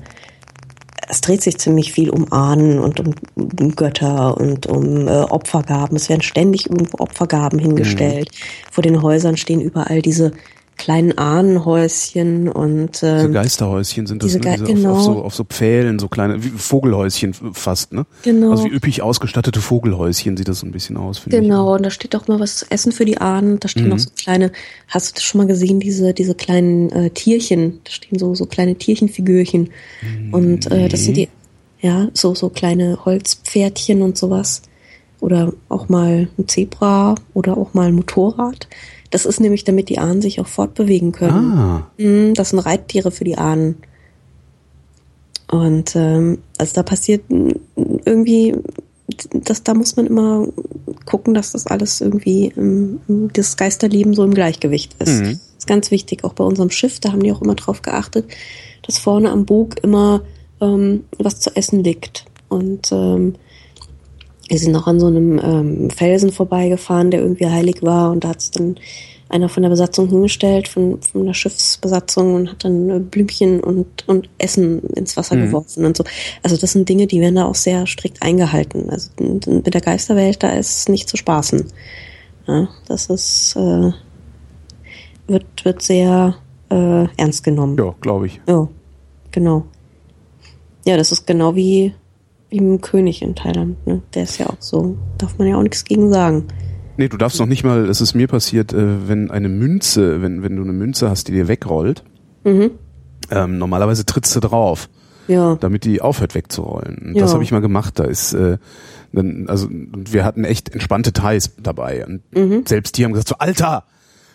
es dreht sich ziemlich viel um Ahnen und um, Götter und um äh, Opfergaben. Es werden ständig irgendwo Opfergaben hingestellt. Mhm. Vor den Häusern stehen überall diese kleinen Ahnenhäuschen und ähm, diese Geisterhäuschen sind das, diese, ne? diese genau. auf, auf, so, auf so Pfählen, so kleine wie Vogelhäuschen fast, ne? Genau. Also wie üppig ausgestattete Vogelhäuschen sieht das so ein bisschen aus. Genau, ich. und da steht auch mal was zu essen für die Ahnen. Da stehen mhm. noch so kleine, hast du das schon mal gesehen, diese, diese kleinen äh, Tierchen, da stehen so, so kleine Tierchenfigürchen. Mhm. Und äh, das sind die, ja, so, so kleine Holzpferdchen und sowas. Oder auch mal ein Zebra oder auch mal ein Motorrad. Das ist nämlich, damit die Ahnen sich auch fortbewegen können. Ah. Mhm, das sind Reittiere für die Ahnen. Und ähm, also da passiert irgendwie, das, da muss man immer gucken, dass das alles irgendwie, ähm, das Geisterleben so im Gleichgewicht ist. Mhm. Das ist ganz wichtig, auch bei unserem Schiff, da haben die auch immer drauf geachtet, dass vorne am Bug immer ähm, was zu essen liegt. Und ähm, wir sind noch an so einem ähm, Felsen vorbeigefahren, der irgendwie heilig war und da hat es dann einer von der Besatzung hingestellt, von, von der Schiffsbesatzung und hat dann äh, Blümchen und, und Essen ins Wasser mhm. geworfen und so. Also das sind Dinge, die werden da auch sehr strikt eingehalten. Also mit der Geisterwelt, da ist nicht zu spaßen. Ja, das ist, äh, wird, wird sehr äh, ernst genommen. Ja, glaube ich. Ja, genau. Ja, das ist genau wie dem König in Thailand. Ne? Der ist ja auch so, darf man ja auch nichts gegen sagen. Nee, du darfst noch nicht mal, es ist mir passiert, äh, wenn eine Münze, wenn, wenn du eine Münze hast, die dir wegrollt, mhm. ähm, normalerweise trittst du drauf. Ja. Damit die aufhört wegzurollen. Ja. Das habe ich mal gemacht. Da ist, äh, dann, also wir hatten echt entspannte Thais dabei. Und mhm. selbst die haben gesagt: so, Alter,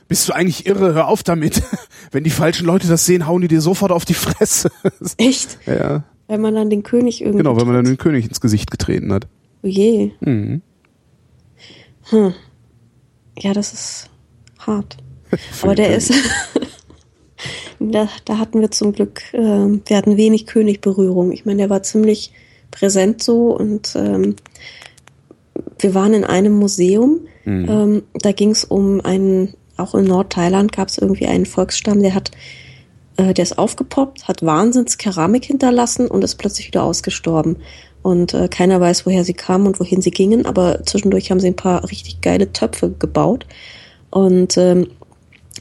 bist du eigentlich irre? Hör auf damit. Wenn die falschen Leute das sehen, hauen die dir sofort auf die Fresse. Echt? Ja. Wenn man dann den König irgendwie. Genau, wenn man dann den König ins Gesicht getreten hat. Oh je. Mhm. Hm. Ja, das ist hart. Aber der ist. da, da hatten wir zum Glück, äh, wir hatten wenig Königberührung. Ich meine, der war ziemlich präsent so und ähm, wir waren in einem Museum. Mhm. Ähm, da ging es um einen, auch in Nordthailand gab es irgendwie einen Volksstamm, der hat äh, der ist aufgepoppt, hat Wahnsinns Keramik hinterlassen und ist plötzlich wieder ausgestorben. Und äh, keiner weiß, woher sie kamen und wohin sie gingen, aber zwischendurch haben sie ein paar richtig geile Töpfe gebaut. Und ähm,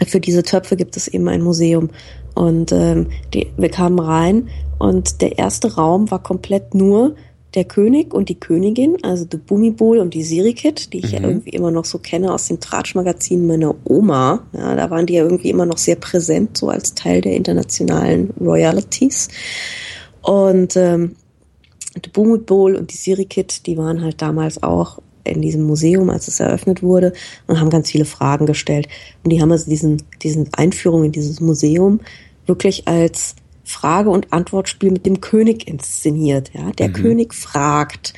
für diese Töpfe gibt es eben ein Museum. Und ähm, die, wir kamen rein und der erste Raum war komplett nur der König und die Königin, also die Bumibol und die Sirikit, die ich mhm. ja irgendwie immer noch so kenne aus dem Tratschmagazin meiner Oma. Ja, da waren die ja irgendwie immer noch sehr präsent, so als Teil der internationalen Royalities. Und ähm, die Bumibol und die Sirikit, die waren halt damals auch in diesem Museum, als es eröffnet wurde, und haben ganz viele Fragen gestellt. Und die haben also diesen, diesen Einführung in dieses Museum wirklich als Frage- und Antwortspiel mit dem König inszeniert. Ja? Der mhm. König fragt,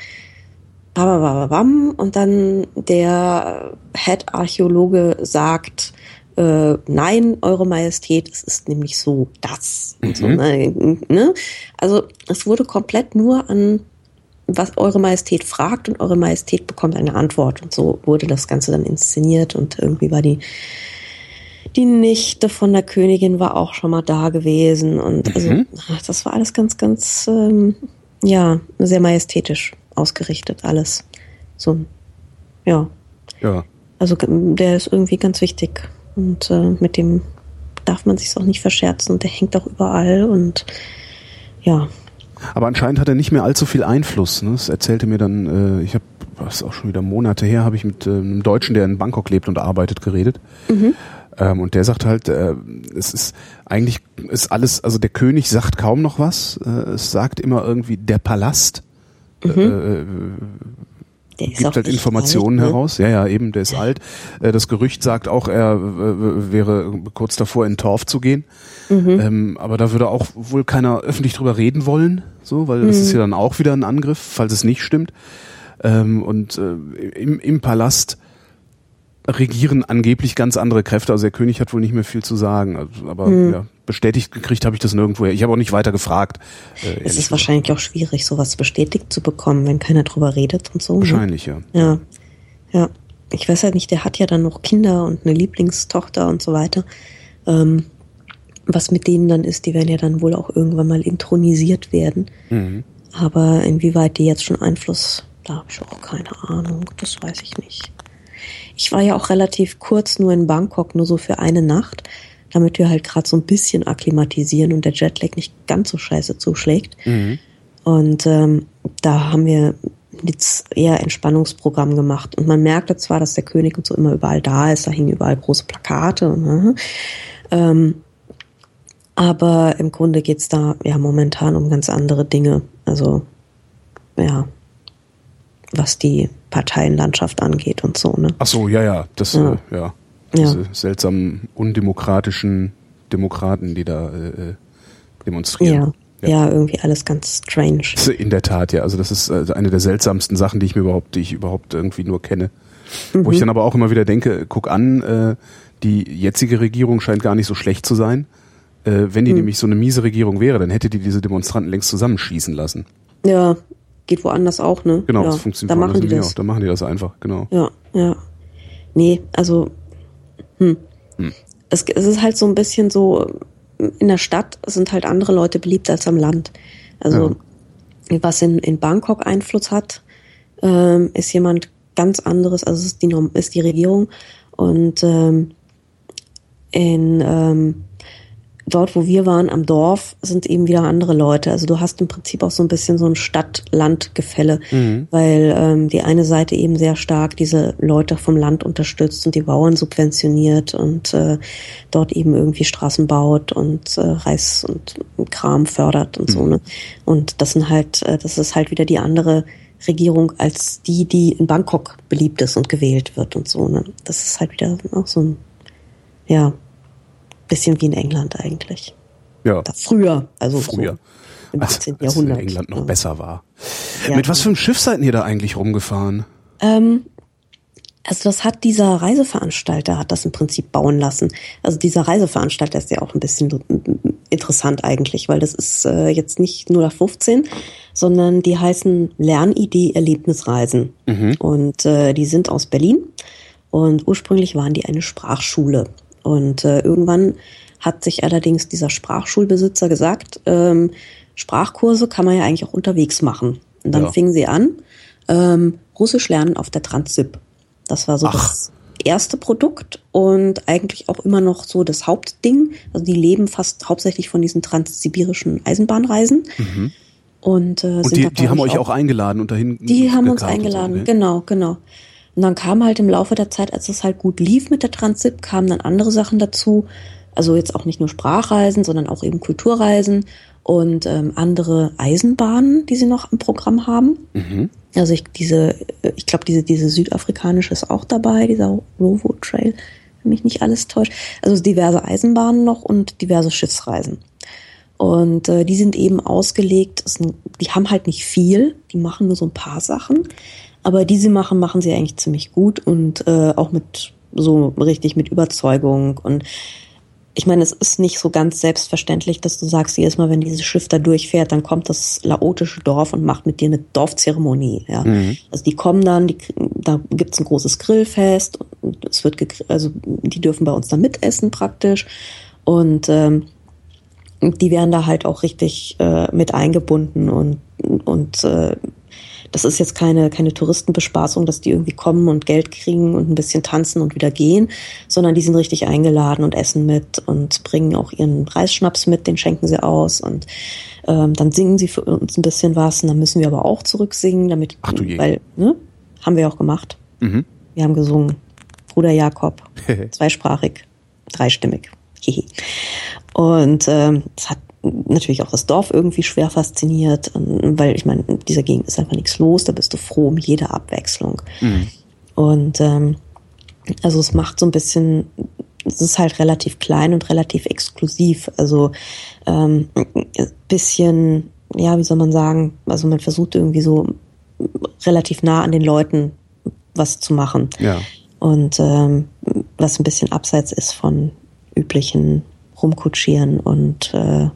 und dann der Head-Archäologe sagt, äh, nein, Eure Majestät, es ist nämlich so das. Mhm. So, ne? ne? Also es wurde komplett nur an was Eure Majestät fragt und Eure Majestät bekommt eine Antwort. Und so wurde das Ganze dann inszeniert und irgendwie war die die Nichte von der Königin war auch schon mal da gewesen und also mhm. das war alles ganz, ganz ähm, ja sehr majestätisch ausgerichtet alles. So ja. Ja. Also der ist irgendwie ganz wichtig und äh, mit dem darf man sich auch nicht verscherzen und der hängt auch überall und ja. Aber anscheinend hat er nicht mehr allzu viel Einfluss. Ne? Das erzählte mir dann, äh, ich habe, was auch schon wieder Monate her, habe ich mit äh, einem Deutschen, der in Bangkok lebt und arbeitet, geredet. Mhm. Ähm, und der sagt halt, äh, es ist eigentlich ist alles, also der König sagt kaum noch was. Äh, es sagt immer irgendwie der Palast. Mhm. Äh, äh gibt halt Informationen alt, ne? heraus. Ja, ja, eben, der ist alt. Äh, das Gerücht sagt auch, er äh, wäre kurz davor, in Torf zu gehen. Mhm. Ähm, aber da würde auch wohl keiner öffentlich drüber reden wollen, so, weil das mhm. ist ja dann auch wieder ein Angriff, falls es nicht stimmt. Ähm, und äh, im, im Palast regieren angeblich ganz andere Kräfte. Also der König hat wohl nicht mehr viel zu sagen. Also, aber hm. ja, bestätigt gekriegt habe ich das nirgendwo. Ich habe auch nicht weiter gefragt. Äh, es ist wahrscheinlich auch schwierig, sowas bestätigt zu bekommen, wenn keiner drüber redet und so. Ne? Wahrscheinlich, ne? ja. Ja. Ja. Ich weiß halt nicht, der hat ja dann noch Kinder und eine Lieblingstochter und so weiter. Ähm, was mit denen dann ist, die werden ja dann wohl auch irgendwann mal intronisiert werden. Mhm. Aber inwieweit die jetzt schon Einfluss, da habe ich auch keine Ahnung, das weiß ich nicht. Ich war ja auch relativ kurz nur in Bangkok, nur so für eine Nacht, damit wir halt gerade so ein bisschen akklimatisieren und der Jetlag nicht ganz so scheiße zuschlägt. Mhm. Und ähm, da haben wir jetzt eher Entspannungsprogramm gemacht. Und man merkte zwar, dass der König und so immer überall da ist, da hingen überall große Plakate. Ne? Ähm, aber im Grunde geht's da ja momentan um ganz andere Dinge. Also ja, was die Parteienlandschaft angeht und so. Ne? Ach so, ja, ja, das ja. Äh, ja. Diese ja. seltsamen undemokratischen Demokraten, die da äh, äh demonstrieren. Ja. ja. irgendwie alles ganz strange. In der Tat, ja. Also das ist also eine der seltsamsten Sachen, die ich mir überhaupt, die ich überhaupt irgendwie nur kenne. Mhm. Wo ich dann aber auch immer wieder denke, guck an, äh, die jetzige Regierung scheint gar nicht so schlecht zu sein. Äh, wenn die mhm. nämlich so eine miese Regierung wäre, dann hätte die diese Demonstranten längst zusammenschießen lassen. Ja, geht woanders auch, ne? Genau, ja, das funktioniert da machen die das. Auch. Da machen die das einfach, genau. Ja, ja. Nee, also hm. Hm. Es, es ist halt so ein bisschen so, in der Stadt sind halt andere Leute beliebt als am Land. Also ja. was in, in Bangkok Einfluss hat, ähm, ist jemand ganz anderes, also ist die, ist die Regierung. Und ähm, in ähm, dort, wo wir waren, am Dorf, sind eben wieder andere Leute. Also du hast im Prinzip auch so ein bisschen so ein Stadt-Land-Gefälle, mhm. weil ähm, die eine Seite eben sehr stark diese Leute vom Land unterstützt und die Bauern subventioniert und äh, dort eben irgendwie Straßen baut und äh, Reis und Kram fördert und mhm. so. Ne? Und das sind halt, äh, das ist halt wieder die andere Regierung als die, die in Bangkok beliebt ist und gewählt wird und so. Ne? Das ist halt wieder auch so ein, ja, bisschen wie in England eigentlich. Ja. Da früher, also früher. So im 18. Als, Jahrhundert. Als in England noch ja. besser war. Ja. Mit was für einem Schiff seid ihr da eigentlich rumgefahren? Ähm, also das hat dieser Reiseveranstalter hat das im Prinzip bauen lassen. Also dieser Reiseveranstalter ist ja auch ein bisschen interessant eigentlich, weil das ist äh, jetzt nicht nur 15, sondern die heißen Lernidee Erlebnisreisen mhm. und äh, die sind aus Berlin und ursprünglich waren die eine Sprachschule. Und äh, irgendwann hat sich allerdings dieser Sprachschulbesitzer gesagt, ähm, Sprachkurse kann man ja eigentlich auch unterwegs machen. Und dann ja. fingen sie an, ähm, Russisch lernen auf der Transip. Das war so Ach. das erste Produkt und eigentlich auch immer noch so das Hauptding. Also die leben fast hauptsächlich von diesen transsibirischen Eisenbahnreisen. Mhm. Und, äh, und die, die haben euch auch, eingeladen und dahin. Die haben uns eingeladen, so, okay. genau, genau. Und dann kam halt im Laufe der Zeit, als es halt gut lief mit der Transit, kamen dann andere Sachen dazu. Also jetzt auch nicht nur Sprachreisen, sondern auch eben Kulturreisen und ähm, andere Eisenbahnen, die sie noch im Programm haben. Mhm. Also ich diese, ich glaube, diese, diese südafrikanische ist auch dabei, dieser Rovo Trail, wenn mich nicht alles täuscht. Also diverse Eisenbahnen noch und diverse Schiffsreisen. Und äh, die sind eben ausgelegt, die haben halt nicht viel, die machen nur so ein paar Sachen. Aber die sie machen, machen sie eigentlich ziemlich gut und äh, auch mit so richtig mit Überzeugung. Und ich meine, es ist nicht so ganz selbstverständlich, dass du sagst, jedes Mal, wenn dieses Schiff da durchfährt, dann kommt das laotische Dorf und macht mit dir eine Dorfzeremonie. Ja. Mhm. Also die kommen dann, die, da gibt's ein großes Grillfest und es wird also die dürfen bei uns dann mitessen praktisch. Und ähm, die werden da halt auch richtig äh, mit eingebunden und, und äh, das ist jetzt keine, keine Touristenbespaßung, dass die irgendwie kommen und Geld kriegen und ein bisschen tanzen und wieder gehen, sondern die sind richtig eingeladen und essen mit und bringen auch ihren Reisschnaps mit, den schenken sie aus und ähm, dann singen sie für uns ein bisschen was und dann müssen wir aber auch zurücksingen, damit, Ach du je. weil, ne, haben wir auch gemacht. Mhm. Wir haben gesungen. Bruder Jakob, zweisprachig, dreistimmig. und ähm, es hat natürlich auch das Dorf irgendwie schwer fasziniert, ähm, weil ich meine, in dieser Gegend ist einfach nichts los, da bist du froh um jede Abwechslung. Mhm. Und ähm, also es macht so ein bisschen, es ist halt relativ klein und relativ exklusiv. Also ähm, bisschen, ja, wie soll man sagen, also man versucht irgendwie so relativ nah an den Leuten was zu machen. Ja. Und ähm, was ein bisschen abseits ist von üblichen Rumkutschieren und äh,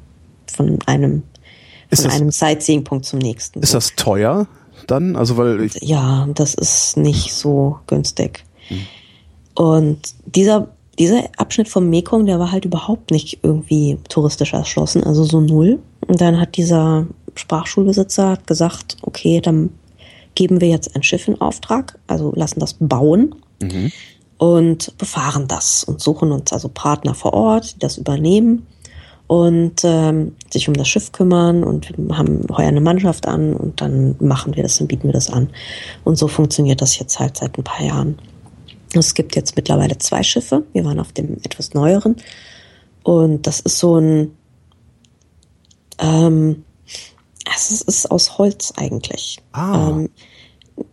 von einem, von das, einem Sightseeing-Punkt zum nächsten. Ist das teuer dann? Also weil ja, das ist nicht so günstig. Hm. Und dieser dieser Abschnitt vom Mekong, der war halt überhaupt nicht irgendwie touristisch erschlossen, also so null. Und dann hat dieser Sprachschulbesitzer gesagt, okay, dann geben wir jetzt ein Schiff in Auftrag, also lassen das bauen mhm. und befahren das und suchen uns also Partner vor Ort, die das übernehmen und ähm, sich um das Schiff kümmern und haben heuer eine Mannschaft an und dann machen wir das, dann bieten wir das an. Und so funktioniert das jetzt halt seit ein paar Jahren. Es gibt jetzt mittlerweile zwei Schiffe. Wir waren auf dem etwas neueren. Und das ist so ein, ähm, es ist aus Holz eigentlich. Ah. Ähm,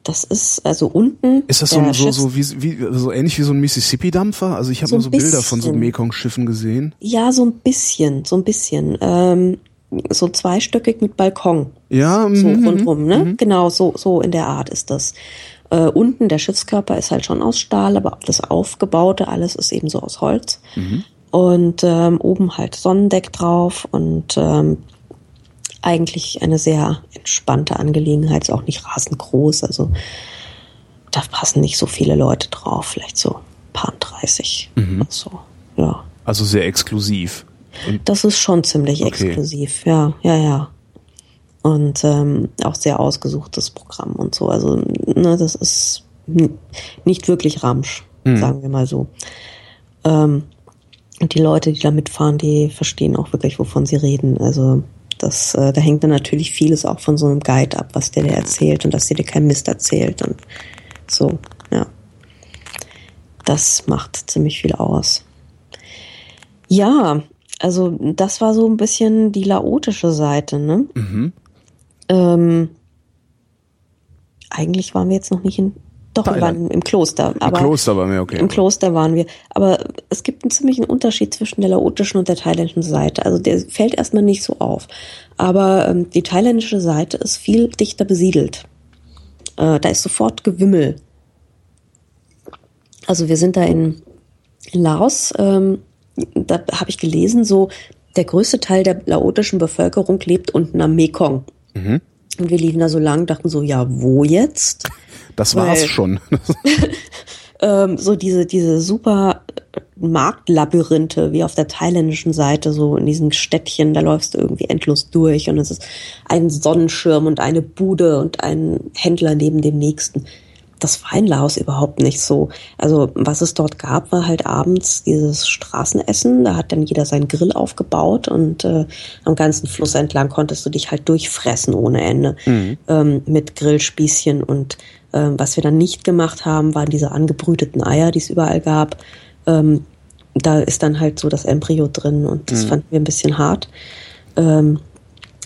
das ist also unten. Ist das so, so, so, wie, wie, so ähnlich wie so ein Mississippi-Dampfer? Also ich habe So nur so ein Bilder von so bisschen. Mekong-Schiffen gesehen. Ja, so ein bisschen, so ein bisschen. Ähm, so zweistöckig mit Balkon. Ja, So mhm, rundrum, ne? Genau, so, so in der Art ist das. Äh, unten der Schiffskörper ist halt schon aus Stahl, aber das Aufgebaute, alles ist eben so aus Holz. Und ähm, oben halt Sonnendeck drauf und ähm, eigentlich eine sehr entspannte Angelegenheit, ist auch nicht rasend groß. Also da passen nicht so viele Leute drauf, vielleicht so ein paar 30. So, ja. Also sehr exklusiv. Und Das ist schon ziemlich Okay. exklusiv, ja, ja, ja. Und ähm, auch sehr ausgesuchtes Programm und so. Also, ne, das ist nicht wirklich Ramsch, sagen wir mal so. Ähm, und die Leute, die da mitfahren, die verstehen auch wirklich, wovon sie reden. Also das, äh, da hängt dann natürlich vieles auch von so einem Guide ab, was der dir erzählt und dass der dir kein Mist erzählt und so, ja. Das macht ziemlich viel aus. Ja, also das war so ein bisschen die laotische Seite, ne? Ähm, eigentlich waren wir jetzt noch nicht in. Doch, wir Thailand. waren im Kloster. Im Aber Kloster war mir okay. Im Kloster waren wir. Aber es gibt einen ziemlichen Unterschied zwischen der laotischen und der thailändischen Seite. Also der fällt erstmal nicht so auf. Aber ähm, die thailändische Seite ist viel dichter besiedelt. Äh, da ist sofort Gewimmel. Also wir sind da in, in Laos, ähm, da habe ich gelesen, so der größte Teil der laotischen Bevölkerung lebt unten am Mekong. Und wir liefen da so lang, dachten so, ja, wo jetzt? Das war's Weil- schon. ähm, so diese, diese super Marktlabyrinthe wie auf der thailändischen Seite, so in diesen Städtchen, da läufst du irgendwie endlos durch und es ist ein Sonnenschirm und eine Bude und ein Händler neben dem nächsten. Das war in Laos überhaupt nicht so. Also was es dort gab, war halt abends dieses Straßenessen. Da hat dann jeder seinen Grill aufgebaut und äh, am ganzen Fluss entlang konntest du dich halt durchfressen ohne Ende ähm, mit Grillspießchen. Und ähm, was wir dann nicht gemacht haben, waren diese angebrüteten Eier, die es überall gab. Ähm, da ist dann halt so das Embryo drin und das fanden wir ein bisschen hart. Ähm,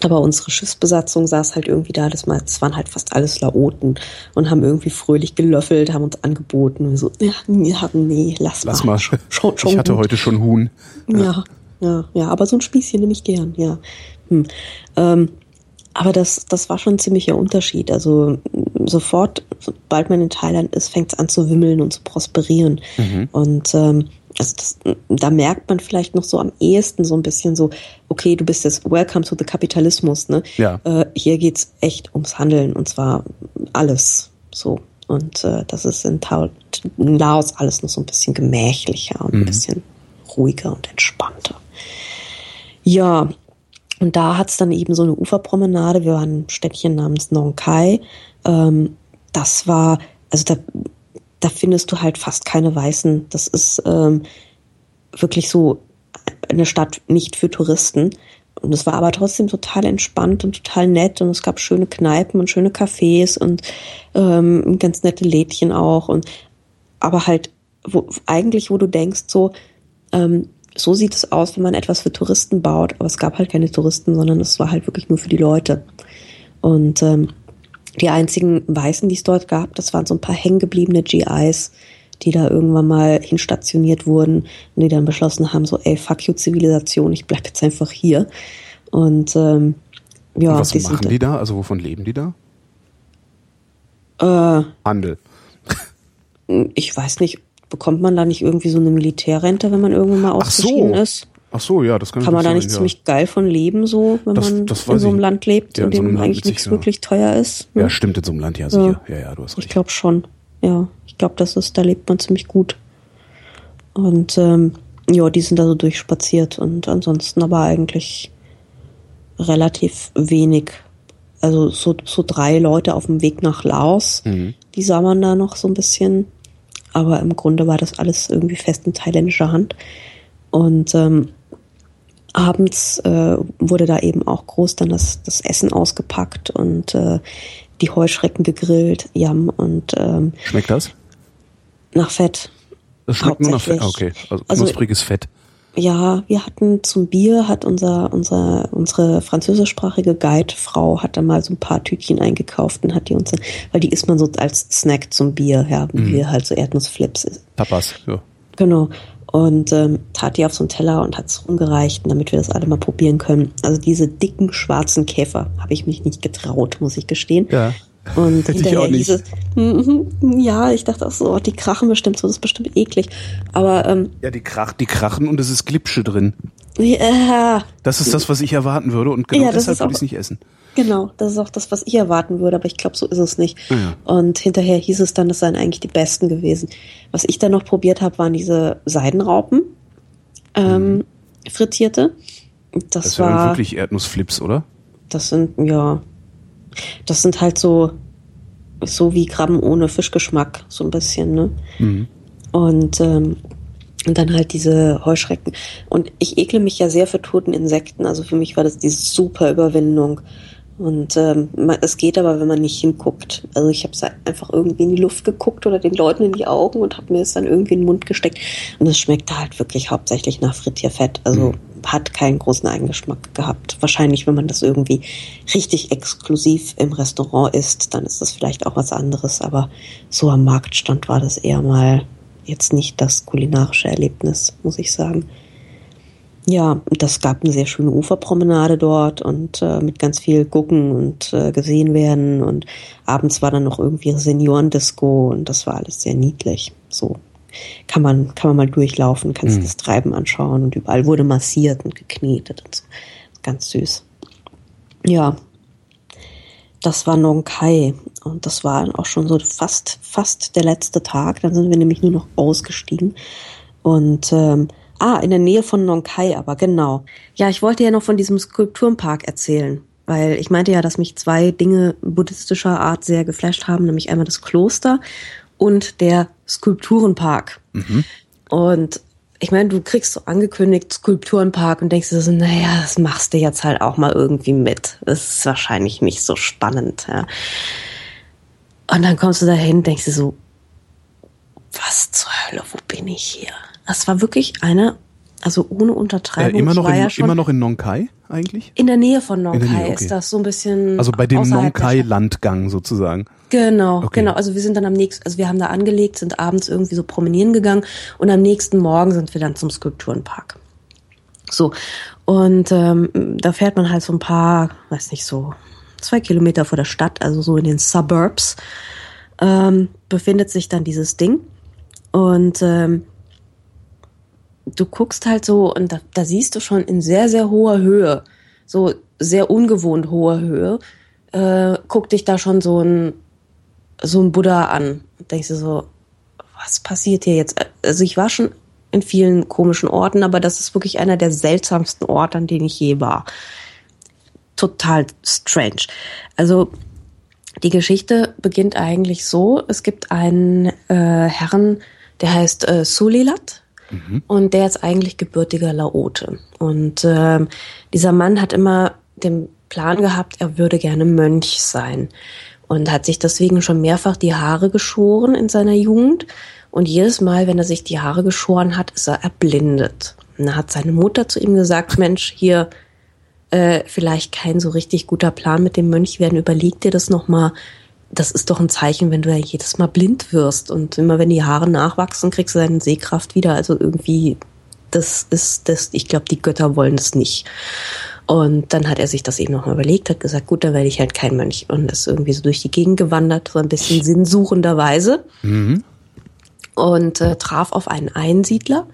aber unsere Schiffsbesatzung saß halt irgendwie da, das, mal, das waren halt fast alles Laoten und haben irgendwie fröhlich gelöffelt, haben uns angeboten. Und so, ja, ja, nee, lass, Lass mal. Schon, schon, schon ich hatte gut. heute schon Huhn. Ja, ja, ja, aber so ein Spießchen nehme ich gern, ja. Hm. Ähm, aber das, das war schon ein ziemlicher Unterschied. Also sofort, sobald man in Thailand ist, fängt es an zu wimmeln und zu prosperieren. Und ähm, also das, da merkt man vielleicht noch so am ehesten so ein bisschen so, okay, du bist jetzt welcome to the Kapitalismus, ne? Ja. Äh, hier geht's echt ums Handeln und zwar alles so. Und äh, das ist in, Tau in Laos alles noch so ein bisschen gemächlicher und ein bisschen ruhiger und entspannter. Ja, und da hat's dann eben so eine Uferpromenade. Wir waren im Städtchen namens Nong Khai. Ähm, das war, also da, da findest du halt fast keine Weißen. Das ist ähm, wirklich so eine Stadt nicht für Touristen. Und es war aber trotzdem total entspannt und total nett und es gab schöne Kneipen und schöne Cafés und ähm, ganz nette Lädchen auch und aber halt wo, eigentlich, wo du denkst so, ähm, so sieht es aus, wenn man etwas für Touristen baut, aber es gab halt keine Touristen, sondern es war halt wirklich nur für die Leute. Und ähm, die einzigen Weißen, die es dort gab, das waren so ein paar hängengebliebene GIs, die da irgendwann mal hinstationiert wurden und die dann beschlossen haben, so, ey, fuck you Zivilisation, ich bleib jetzt einfach hier. Und ähm, ja, Und was die machen die da? Also wovon leben die da? Äh, Handel. ich weiß nicht, bekommt man da nicht irgendwie so eine Militärrente, wenn man irgendwann mal Ach so. ausgeschieden ist? Ach so, ja, das kann, Kann man da sein, nicht ja. ziemlich geil von leben, so, wenn Das- man das in so einem ich. Land lebt, Ja, in in so dem eigentlich nichts wirklich teuer ist? Ja, stimmt, in so einem Land, ja, sicher. Ja, ja, du hast Ich recht. glaube schon. Ja, ich glaube, das ist, da lebt man ziemlich gut. Und ähm, ja, die sind da so durchspaziert und ansonsten aber eigentlich relativ wenig. Also so, so drei Leute auf dem Weg nach Laos, Mhm. die sah man da noch so ein bisschen. Aber im Grunde war das alles irgendwie fest in thailändischer Hand. Und ähm, abends äh, wurde da eben auch groß dann das, das Essen ausgepackt und äh, die Heuschrecken gegrillt, Yam und ähm, Schmeckt das? nach Fett. Das schmeckt nur nach Fett. Okay. Also, Also- knuspriges Fett. Ja, wir hatten zum Bier, hat unser, unser, unsere französischsprachige Guide-Frau hat da mal so ein paar Tütchen eingekauft und hat die uns, weil die isst man so als Snack zum Bier, ja, wie wir halt so Erdnussflips. Tapas. Ja. Genau. Und ähm, tat die auf so einen Teller und hat es rumgereicht, damit wir das alle mal probieren können. Also diese dicken schwarzen Käfer habe ich mich nicht getraut, muss ich gestehen. Ja. Und Hätte ich hinterher auch nicht. hieß es, ja, ich dachte auch so, oh, die krachen bestimmt so, das ist bestimmt eklig. Aber ähm, Ja, die, krach, die krachen und es ist Glipsche drin. Ja, Das ist das, was ich erwarten würde und genau Ja, das deshalb würde ich es nicht essen. Genau, das ist auch das, was ich erwarten würde, aber ich glaube, so ist es nicht. Ja. Und hinterher hieß es dann, das seien eigentlich die besten gewesen. Was ich dann noch probiert habe, waren diese Seidenraupen, ähm, frittierte. Das, Mhm. Das wären war, wirklich Erdnussflips, oder? das sind, ja, das sind halt so, so wie Krabben ohne Fischgeschmack, so ein bisschen, ne? Mhm. Und, ähm, und dann halt diese Heuschrecken. Und ich ekle mich ja sehr für toten Insekten. Also für mich war das die super Überwindung. Und ähm, es geht aber, wenn man nicht hinguckt. Also ich habe einfach irgendwie in die Luft geguckt oder den Leuten in die Augen und habe mir es dann irgendwie in den Mund gesteckt. Und es schmeckte halt wirklich hauptsächlich nach Frittierfett. Also hat keinen großen Eigengeschmack gehabt. Wahrscheinlich, wenn man das irgendwie richtig exklusiv im Restaurant isst, dann ist das vielleicht auch was anderes. Aber so am Marktstand war das eher mal jetzt nicht das kulinarische Erlebnis, muss ich sagen. Ja, das gab eine sehr schöne Uferpromenade dort und äh, mit ganz viel gucken und äh, gesehen werden und abends war dann noch irgendwie Seniorendisco und das war alles sehr niedlich. So kann man kann man mal durchlaufen, kannst das Treiben anschauen und überall wurde massiert und geknetet und so. Ganz süß. Ja, das war Nong Kai und das war auch schon so fast fast der letzte Tag. Dann sind wir nämlich nur noch ausgestiegen und ähm, ah in der Nähe von Nong Kai, aber genau. Ja, ich wollte ja noch von diesem Skulpturenpark erzählen, weil ich meinte ja, dass mich zwei Dinge buddhistischer Art sehr geflasht haben, nämlich einmal das Kloster und der Skulpturenpark. Und ich meine, du kriegst so angekündigt Skulpturenpark und denkst dir so, naja, das machst du jetzt halt auch mal irgendwie mit. Das ist wahrscheinlich nicht so spannend. Ja. Und dann kommst du dahin denkst dir so, was zur Hölle, wo bin ich hier? Das war wirklich eine, also ohne Äh, Untertreibung. immer, es noch in, ja immer noch in Nong Kai eigentlich? in der Nähe von Nong In der Kai Nähe, okay. ist das so ein bisschen. Also bei dem außerhalb Nong der Kai Stadt. Landgang sozusagen. Genau, Okay. genau. Also wir sind dann am nächsten, also wir haben da angelegt, sind abends irgendwie so promenieren gegangen und am nächsten Morgen sind wir dann zum Skulpturenpark. So. Und ähm, da fährt man halt so ein paar, weiß nicht, so zwei Kilometer vor der Stadt, also so in den Suburbs, ähm, befindet sich dann dieses Ding. Und ähm, du guckst halt so und da, da siehst du schon in sehr, sehr hoher Höhe, so sehr ungewohnt hoher Höhe, äh, guckt dich da schon so ein, so ein Buddha an. Und denkst du so, was passiert hier jetzt? Also ich war schon in vielen komischen Orten, aber das ist wirklich einer der seltsamsten Orte, an denen ich je war. Total strange. Also die Geschichte beginnt eigentlich so, es gibt einen äh, Herrn, der heißt äh, Sulilat und der ist eigentlich gebürtiger Laote. Und ähm, dieser Mann hat immer den Plan gehabt, er würde gerne Mönch sein und hat sich deswegen schon mehrfach die Haare geschoren in seiner Jugend. Und jedes Mal, wenn er sich die Haare geschoren hat, ist er erblindet. Und da hat seine Mutter zu ihm gesagt, Mensch, hier, äh, vielleicht kein so richtig guter Plan mit dem Mönch werden. Überleg dir das nochmal. Das ist doch ein Zeichen, wenn du ja jedes Mal blind wirst. Und immer wenn die Haare nachwachsen, kriegst du deine Sehkraft wieder. Also irgendwie, das ist das, ich glaube, die Götter wollen das nicht. Und dann hat er sich das eben nochmal überlegt, hat gesagt, gut, dann werde ich halt kein Mönch. Und ist irgendwie so durch die Gegend gewandert, so ein bisschen sinnsuchenderweise und äh, traf auf einen Einsiedler.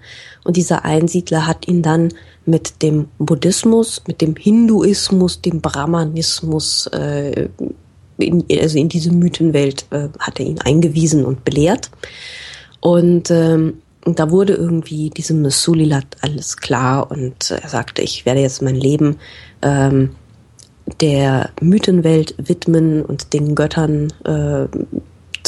Und dieser Einsiedler hat ihn dann mit dem Buddhismus, mit dem Hinduismus, dem Brahmanismus, äh, in, also in diese Mythenwelt, äh, hat er ihn eingewiesen und belehrt. Und ähm, da wurde irgendwie diesem Sulilat alles klar und er sagte, ich werde jetzt mein Leben ähm, der Mythenwelt widmen und den Göttern äh,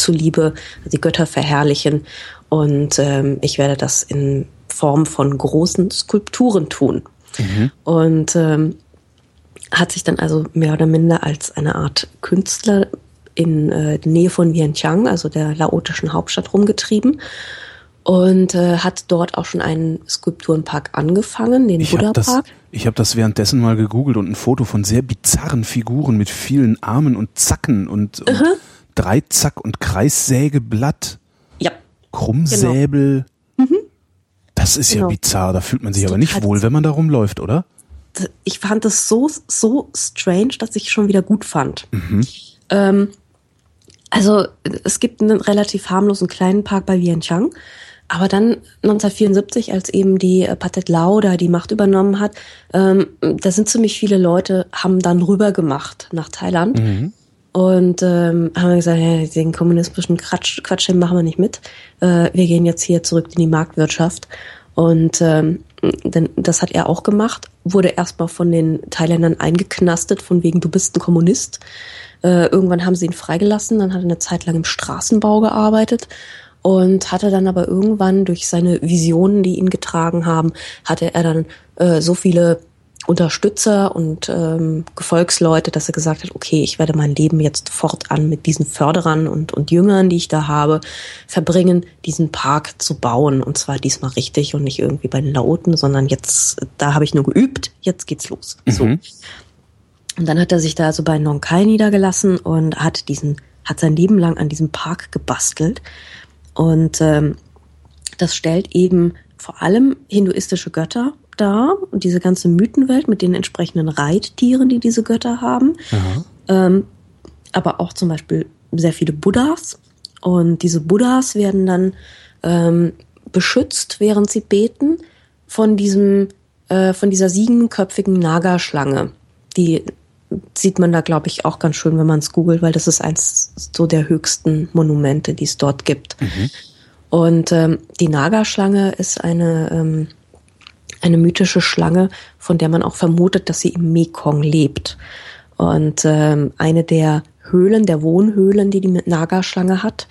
zuliebe, die Götter verherrlichen und ähm, ich werde das in Form von großen Skulpturen tun. Mhm. Und ähm, hat sich dann also mehr oder minder als eine Art Künstler in äh, Nähe von Vientiane, also der laotischen Hauptstadt, rumgetrieben und äh, hat dort auch schon einen Skulpturenpark angefangen, den Buddha-Park. Ich habe das währenddessen mal gegoogelt und ein Foto von sehr bizarren Figuren mit vielen Armen und Zacken und, und uh -huh. Dreizack und Kreissägeblatt. Ja. Krummsäbel. Genau. Mhm. Das ist genau. ja bizarr, da fühlt man sich aber nicht wohl, wenn man da rumläuft, oder? Ich fand das so, so strange, dass ich schon wieder gut fand. Mhm. Ähm, also es gibt einen relativ harmlosen kleinen Park bei Vientiane, aber dann 1974, als eben die äh, Patet Lao da die Macht übernommen hat, ähm, da sind ziemlich viele Leute, haben dann rüber gemacht nach Thailand. Mhm. Und ähm, haben gesagt, ja, den kommunistischen Quatsch, Quatsch den machen wir nicht mit. Äh, wir gehen jetzt hier zurück in die Marktwirtschaft. Und ähm, denn das hat er auch gemacht, wurde erstmal von den Thailändern eingeknastet, von wegen, du bist ein Kommunist. Äh, irgendwann haben sie ihn freigelassen, dann hat er eine Zeit lang im Straßenbau gearbeitet und hatte dann aber irgendwann durch seine Visionen, die ihn getragen haben, hatte er dann äh, so viele Unterstützer und ähm, Gefolgsleute, dass er gesagt hat, okay, ich werde mein Leben jetzt fortan mit diesen Förderern und, und Jüngern, die ich da habe, verbringen, diesen Park zu bauen. Und zwar diesmal richtig und nicht irgendwie bei den Laoten, sondern jetzt, da habe ich nur geübt, jetzt geht's los. Mhm. So. Und dann hat er sich da also bei Nonkai niedergelassen und hat diesen, hat sein Leben lang an diesem Park gebastelt. Und ähm, das stellt eben vor allem hinduistische Götter dar und diese ganze Mythenwelt mit den entsprechenden Reittieren, die diese Götter haben. Ähm, aber auch zum Beispiel sehr viele Buddhas. Und diese Buddhas werden dann ähm, beschützt, während sie beten, von diesem, äh, von dieser siebenköpfigen Naga-Schlange, die sieht man da, glaube ich, auch ganz schön, wenn man es googelt, weil das ist eins so der höchsten Monumente, die es dort gibt. Mhm. Und ähm, die Naga-Schlange ist eine, ähm, eine mythische Schlange, von der man auch vermutet, dass sie im Mekong lebt. Und ähm, eine der Höhlen, der Wohnhöhlen, die die Naga-Schlange hat,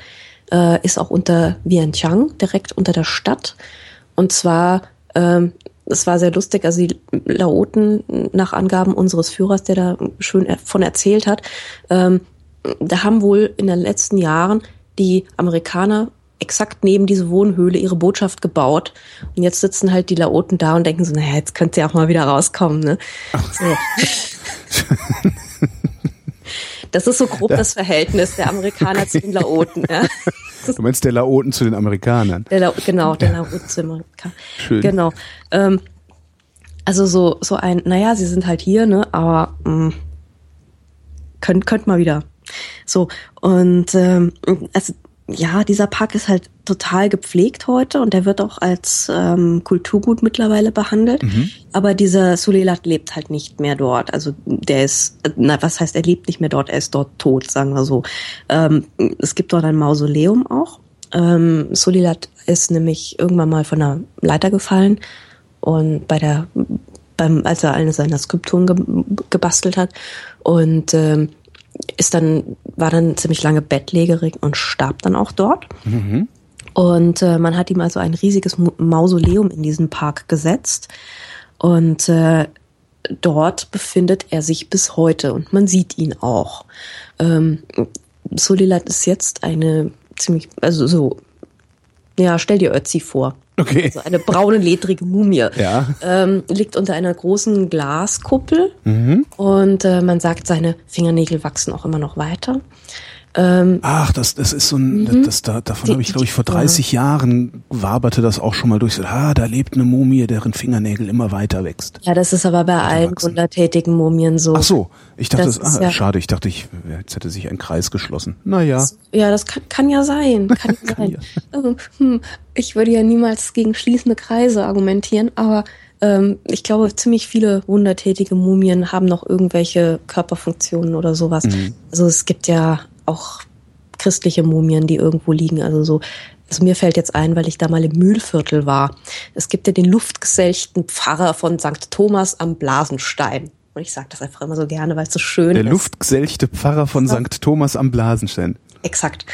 äh, ist auch unter Vientiane, direkt unter der Stadt. Und zwar ähm, es war sehr lustig, also die Laoten nach Angaben unseres Führers, der da schön von erzählt hat, ähm, da haben wohl in den letzten Jahren die Amerikaner exakt neben diese Wohnhöhle ihre Botschaft gebaut. Und jetzt sitzen halt die Laoten da und denken so, naja, jetzt könnt ihr auch mal wieder rauskommen. Ne? So. Das ist so grob das Verhältnis der Amerikaner zu den Laoten. Ja. Du meinst der Laoten zu den Amerikanern? Der La genau, der Laoten zu den Amerikanern. Schön. Genau. Ähm, also so, so ein, naja, sie sind halt hier, ne, aber mh, mm, könnt, könnt mal wieder. So, und ähm, also ja, dieser Park ist halt total gepflegt heute und der wird auch als ähm, Kulturgut mittlerweile behandelt. Mhm. Aber dieser Sulelat lebt halt nicht mehr dort. Also der ist, na, was heißt, er lebt nicht mehr dort, er ist dort tot, sagen wir so. Ähm, es gibt dort ein Mausoleum auch. Ähm, Sulelat ist nämlich irgendwann mal von einer Leiter gefallen und bei der, beim, als er eine seiner Skulpturen ge, gebastelt hat und ähm, ist dann, war dann ziemlich lange bettlägerig und starb dann auch dort. Mhm. Und äh, man hat ihm also ein riesiges Mausoleum in diesen Park gesetzt. Und äh, dort befindet er sich bis heute und man sieht ihn auch. Ähm, Solilat ist jetzt eine ziemlich, also so, ja, stell dir Ötzi vor. Okay. Also eine braune, ledrige Mumie. Ja. Ähm, liegt unter einer großen Glaskuppel mhm. und äh, man sagt, seine Fingernägel wachsen auch immer noch weiter. Ähm, Ach, das, das ist so ein, mhm. das, da, davon habe ich, glaube ich, vor 30 ja. Jahren waberte das auch schon mal durch. Ah, da lebt eine Mumie, deren Fingernägel immer weiter wächst. Ja, das ist aber bei allen wundertätigen Mumien so. Ach so, ich dachte, das, das ah, ja schade, ich dachte, ich, jetzt hätte sich ein Kreis geschlossen. Naja. Ja, das kann, kann ja sein. Kann, kann sein. Ja. Also, hm, ich würde ja niemals gegen schließende Kreise argumentieren, aber ähm, ich glaube, ziemlich viele wundertätige Mumien haben noch irgendwelche Körperfunktionen oder sowas. Mhm. Also es gibt ja auch christliche Mumien, die irgendwo liegen. Also so also mir fällt jetzt ein, weil ich da mal im Mühlviertel war. Es gibt ja den luftgeselchten Pfarrer von St. Thomas am Blasenstein. Und ich sage das einfach immer so gerne, weil es so schön Der ist. luftgeselchte Pfarrer von St. Thomas am Blasenstein. Exakt.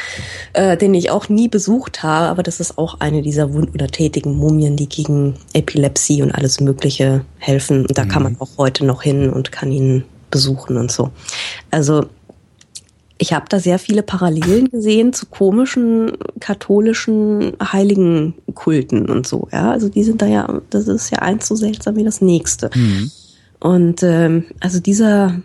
Äh, den ich auch nie besucht habe, aber das ist auch eine dieser wundertätigen Mumien, die gegen Epilepsie und alles Mögliche helfen. Und da kann man auch heute noch hin und kann ihn besuchen und so. Also ich habe da sehr viele Parallelen gesehen zu komischen katholischen Heiligenkulten und so. Ja, also die sind da ja, das ist ja eins so seltsam wie das nächste. Und ähm, also dieser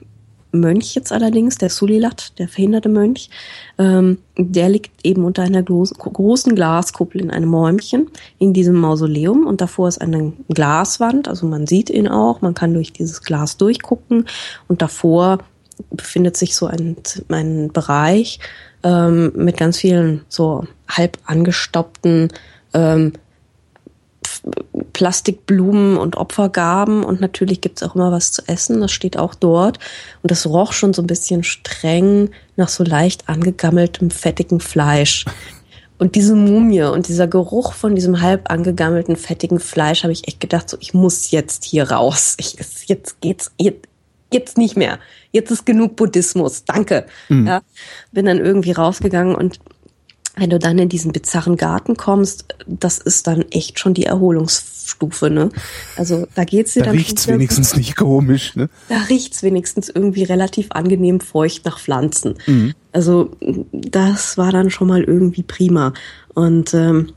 Mönch jetzt allerdings, der Sulilat, der verhinderte Mönch, ähm, der liegt eben unter einer großen, großen Glaskuppel in einem Räumchen in diesem Mausoleum. Und davor ist eine Glaswand, also man sieht ihn auch, man kann durch dieses Glas durchgucken. Und davor befindet sich so ein, ein Bereich ähm, mit ganz vielen so halb angestaubten ähm, Plastikblumen und Opfergaben und natürlich gibt's auch immer was zu essen, das steht auch dort. Und das roch schon so ein bisschen streng nach so leicht angegammeltem, fettigen Fleisch. Und diese Mumie und dieser Geruch von diesem halb angegammelten, fettigen Fleisch habe ich echt gedacht, so ich muss jetzt hier raus. Ich, jetzt geht's, jetzt, jetzt nicht mehr. Jetzt ist genug Buddhismus. Danke. Ja, bin dann irgendwie rausgegangen und wenn du dann in diesen bizarren Garten kommst, das ist dann echt schon die Erholungsstufe, ne? Also da geht's dir Da dann riecht's wenigstens nicht komisch, ne? Da riecht's wenigstens irgendwie relativ angenehm feucht nach Pflanzen. Also das war dann schon mal irgendwie prima. Und ähm,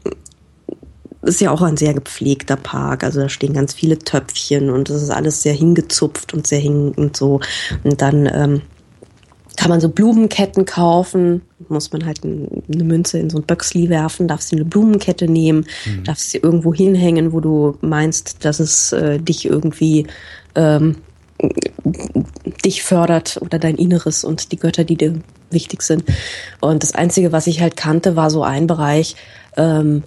ist ja auch ein sehr gepflegter Park. Also da stehen ganz viele Töpfchen und das ist alles sehr hingezupft und sehr hing und so. Und dann ähm, kann man so Blumenketten kaufen, muss man halt ein- eine Münze in so ein Böcksli werfen, darfst du eine Blumenkette nehmen, darfst sie irgendwo hinhängen, wo du meinst, dass es äh, dich irgendwie ähm, dich fördert oder dein Inneres und die Götter, die dir wichtig sind. Und das Einzige, was ich halt kannte, war so ein Bereich ähm,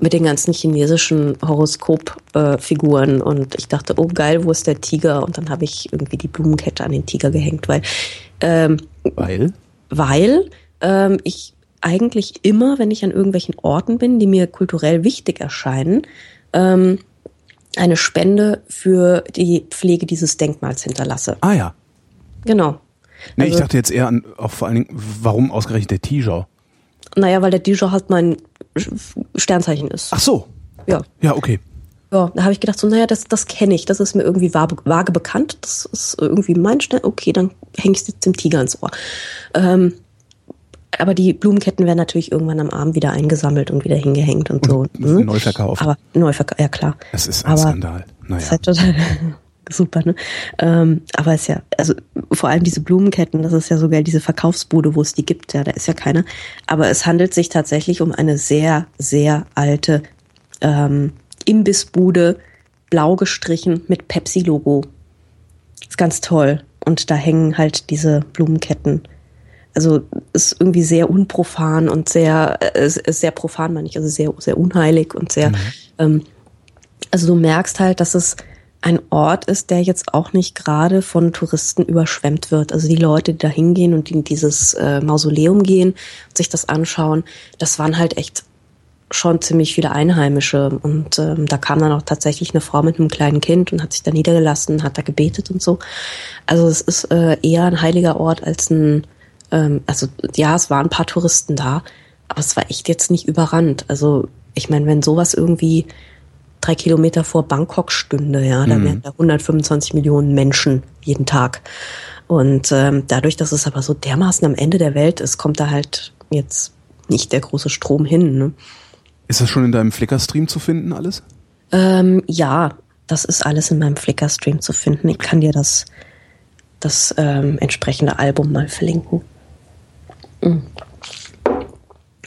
mit den ganzen chinesischen Horoskopfiguren. und ich dachte, oh geil, wo ist der Tiger? Und dann habe ich irgendwie die Blumenkette an den Tiger gehängt, weil ähm, Weil? weil ähm, ich eigentlich immer, wenn ich an irgendwelchen Orten bin, die mir kulturell wichtig erscheinen, ähm, eine Spende für die Pflege dieses Denkmals hinterlasse. Ah ja. Genau. Nee, ich Also- dachte jetzt eher an, auch vor allen Dingen, warum ausgerechnet der Tiger? Naja, weil der Dijon halt mein Sternzeichen ist. Ach so. Ja. Ja, okay. Ja, da habe ich gedacht, so, naja, das, das kenne ich, das ist mir irgendwie vage, vage bekannt, das ist irgendwie mein Stern. Okay, dann hänge ich jetzt dem Tiger ans Ohr. Ähm, aber die Blumenketten werden natürlich irgendwann am Abend wieder eingesammelt und wieder hingehängt und so. Und neu verkauft. Aber neu verkauft, ja klar. Es ist ein aber Skandal. Das Naja. ist halt total super, ne? Ähm, aber es ist ja, also vor allem diese Blumenketten, das ist ja sogar diese Verkaufsbude, wo es die gibt, ja, da ist ja keine. Aber es handelt sich tatsächlich um eine sehr, sehr alte ähm, Imbissbude, blau gestrichen mit Pepsi-Logo. Ist ganz toll. Und da hängen halt diese Blumenketten. Also ist irgendwie sehr unprofan und sehr, äh, sehr profan, meine ich, also sehr, sehr unheilig und sehr, ähm, also du merkst halt, dass es ein Ort ist, der jetzt auch nicht gerade von Touristen überschwemmt wird. Also die Leute, die da hingehen und in dieses äh, Mausoleum gehen und sich das anschauen, das waren halt echt schon ziemlich viele Einheimische. Und ähm, da kam dann auch tatsächlich eine Frau mit einem kleinen Kind und hat sich da niedergelassen, hat da gebetet und so. Also es ist äh, eher ein heiliger Ort als ein, ähm, also ja, es waren ein paar Touristen da, aber es war echt jetzt nicht überrannt. Also ich meine, wenn sowas irgendwie drei Kilometer vor Bangkok stünde, ja, da wären da 125 Millionen Menschen jeden Tag. Und ähm, dadurch, dass es aber so dermaßen am Ende der Welt ist, kommt da halt jetzt nicht der große Strom hin. Ne? Ist das schon in deinem Flickr-Stream zu finden, alles? Ähm, ja, das ist alles in meinem Flickr-Stream zu finden. Ich kann dir das, das ähm, entsprechende Album mal verlinken. Mhm.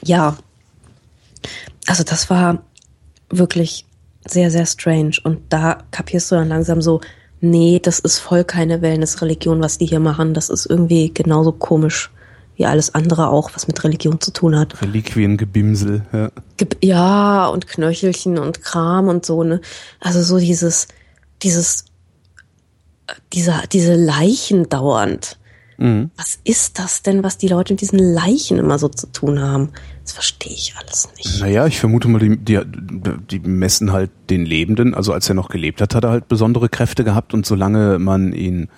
Ja, also das war wirklich sehr, sehr strange. Und da kapierst du dann langsam so, nee, das ist voll keine Wellness-Religion, was die hier machen. Das ist irgendwie genauso komisch wie alles andere auch, was mit Religion zu tun hat. Reliquiengebimsel, ja. Ja, und Knöchelchen und Kram und so, ne? Also so dieses, dieses, äh, dieser, diese Leichen dauernd. Mhm. Was ist das denn, was die Leute mit diesen Leichen immer so zu tun haben? Das verstehe ich alles nicht. Naja, ich vermute mal, die, die, die messen halt den Lebenden. Also als er noch gelebt hat, hat er halt besondere Kräfte gehabt und solange man ihn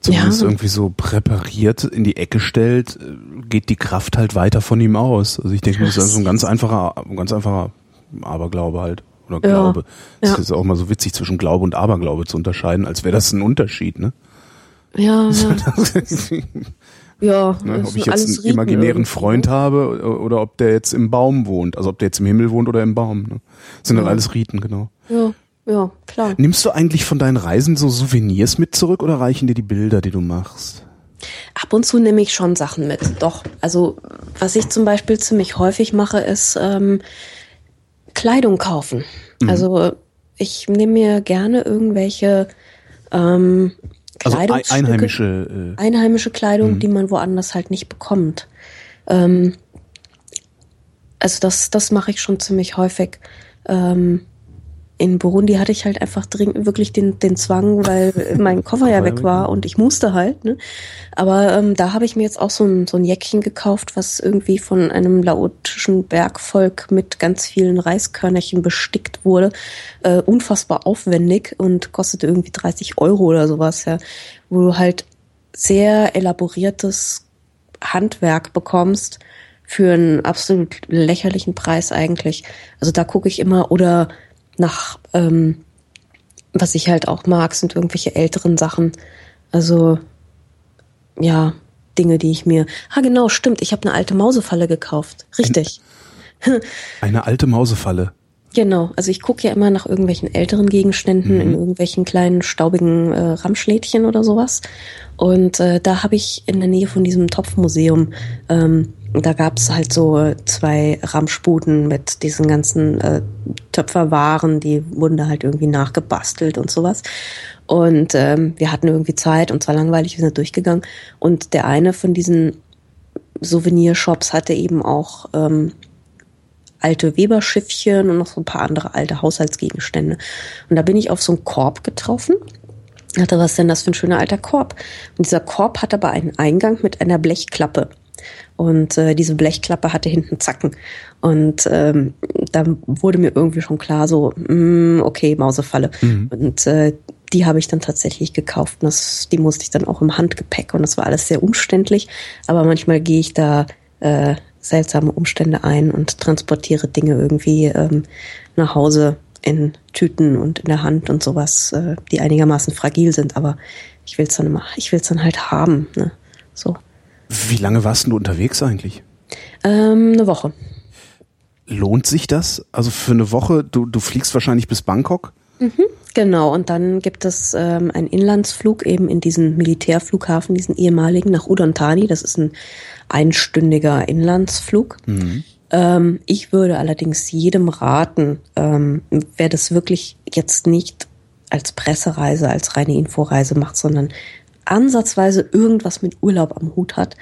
zumindest ja. irgendwie so präpariert in die Ecke stellt, geht die Kraft halt weiter von ihm aus. Also ich denke, das ist also ein ganz einfacher, ein ganz einfacher Aberglaube halt. Oder Glaube. Ja. Das ist auch mal so witzig zwischen Glaube und Aberglaube zu unterscheiden, als wäre das ein Unterschied, ne? Ja, ja. ja ne, ob ich jetzt einen imaginären irgendwie. Freund habe oder ob der jetzt im Baum wohnt. Also ob der jetzt im Himmel wohnt oder im Baum. Ne? Das sind ja. dann alles Riten, genau. Ja, ja, klar. Nimmst du eigentlich von deinen Reisen so Souvenirs mit zurück oder reichen dir die Bilder, die du machst? Ab und zu nehme ich schon Sachen mit, doch. Also was ich zum Beispiel ziemlich häufig mache, ist ähm, Kleidung kaufen. Mhm. Also ich nehme mir gerne irgendwelche ähm, also einheimische, äh einheimische Kleidung, mhm. die man woanders halt nicht bekommt. Ähm, also das, das mache ich schon ziemlich häufig. Ähm, in Burundi hatte ich halt einfach dringend wirklich den, den Zwang, weil mein Koffer ja weg war und ich musste halt. Ne? Aber ähm, da habe ich mir jetzt auch so ein, so ein Jäckchen gekauft, was irgendwie von einem laotischen Bergvolk mit ganz vielen Reiskörnerchen bestickt wurde. Äh, unfassbar aufwendig und kostete irgendwie 30 Euro oder sowas, ja. Wo du halt sehr elaboriertes Handwerk bekommst für einen absolut lächerlichen Preis eigentlich. Also da gucke ich immer oder nach, ähm, was ich halt auch mag, sind irgendwelche älteren Sachen. Also, ja, Dinge, die ich mir. Ah, genau, stimmt. Ich habe eine alte Mausefalle gekauft. Richtig. Eine, eine alte Mausefalle. Genau, also ich gucke ja immer nach irgendwelchen älteren Gegenständen mhm. in irgendwelchen kleinen staubigen äh, Ramschlädchen oder sowas. Und äh, da habe ich in der Nähe von diesem Topfmuseum ähm, da gab es halt so zwei Ramsputen mit diesen ganzen äh, Töpferwaren, die wurden da halt irgendwie nachgebastelt und sowas. Und ähm, wir hatten irgendwie Zeit und zwar langweilig, wir sind durchgegangen. Und der eine von diesen Souvenirshops hatte eben auch ähm, alte Weberschiffchen und noch so ein paar andere alte Haushaltsgegenstände. Und da bin ich auf so einen Korb getroffen. Hatte, was denn das für ein schöner alter Korb? Und dieser Korb hat aber einen Eingang mit einer Blechklappe. Und äh, diese Blechklappe hatte hinten Zacken. Und ähm, da wurde mir irgendwie schon klar, so, mm, okay, Mausefalle. Mhm. Und äh, die habe ich dann tatsächlich gekauft. Und das, die musste ich dann auch im Handgepäck. Und das war alles sehr umständlich. Aber manchmal gehe ich da äh, seltsame Umstände ein und transportiere Dinge irgendwie ähm, nach Hause in Tüten und in der Hand und sowas, äh, die einigermaßen fragil sind. Aber ich will es dann immer, ich will es dann halt haben. Ne? So. Wie lange warst du unterwegs eigentlich? Ähm, eine Woche. Lohnt sich das? Also für eine Woche, du, du fliegst wahrscheinlich bis Bangkok? Mhm, genau, und dann gibt es ähm, einen Inlandsflug eben in diesen Militärflughafen, diesen ehemaligen nach Udon Thani. Das ist ein einstündiger Inlandsflug. Mhm. Ähm, ich würde allerdings jedem raten, ähm, wer das wirklich jetzt nicht als Pressereise, als reine Inforeise macht, sondern ansatzweise irgendwas mit Urlaub am Hut hat,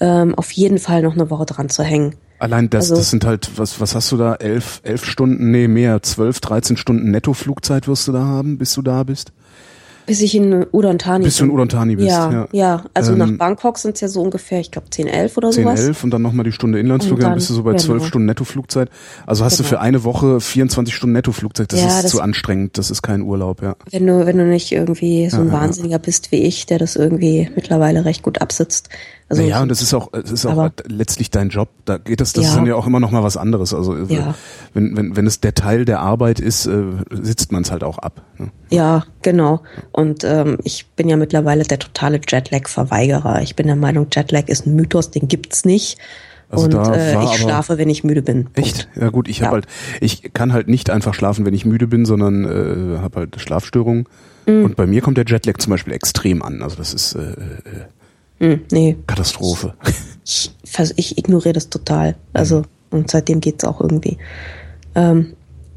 ähm, auf jeden Fall noch eine Woche dran zu hängen. Allein das, also, das sind halt, was, was hast du da? Elf, elf Stunden, nee, mehr, zwölf, dreizehn Stunden Netto-Flugzeit wirst du da haben, bis du da bist? Bis ich in Udon Thani Bis du in Udon Thani bist, ja. Ja, ja. also ähm, nach Bangkok sind es ja so ungefähr, ich glaube 10, 11 oder 10, sowas. 10, 11 und dann nochmal die Stunde Inlandsflug, dann, bist du so bei genau. 12 Stunden Nettoflugzeit. Also hast genau. du für eine Woche 24 Stunden Nettoflugzeit, das ja, ist das zu anstrengend, das ist kein Urlaub, ja. Wenn du, wenn du nicht irgendwie so ein Wahnsinniger bist wie ich, der das irgendwie mittlerweile recht gut absitzt, also naja, und das ist auch, es ist auch aber, letztlich dein Job. Da geht das, das ja. ist dann ja auch immer noch mal was anderes. Also äh, ja. wenn, wenn, wenn es der Teil der Arbeit ist, äh, sitzt man es halt auch ab. Ne? Ja, genau. Und ähm, ich bin ja mittlerweile der totale Jetlag-Verweigerer. Ich bin der Meinung, Jetlag ist ein Mythos, den gibt's nicht. Also und äh, ich schlafe, wenn ich müde bin. Echt? Ja gut, ich ja. habe halt, ich kann halt nicht einfach schlafen, wenn ich müde bin, sondern äh, habe halt Schlafstörungen. Mhm. Und bei mir kommt der Jetlag zum Beispiel extrem an. Also das ist äh, äh, hm, nee. Katastrophe. Ich, ignoriere das total. Also, und seitdem geht's auch irgendwie. Ähm,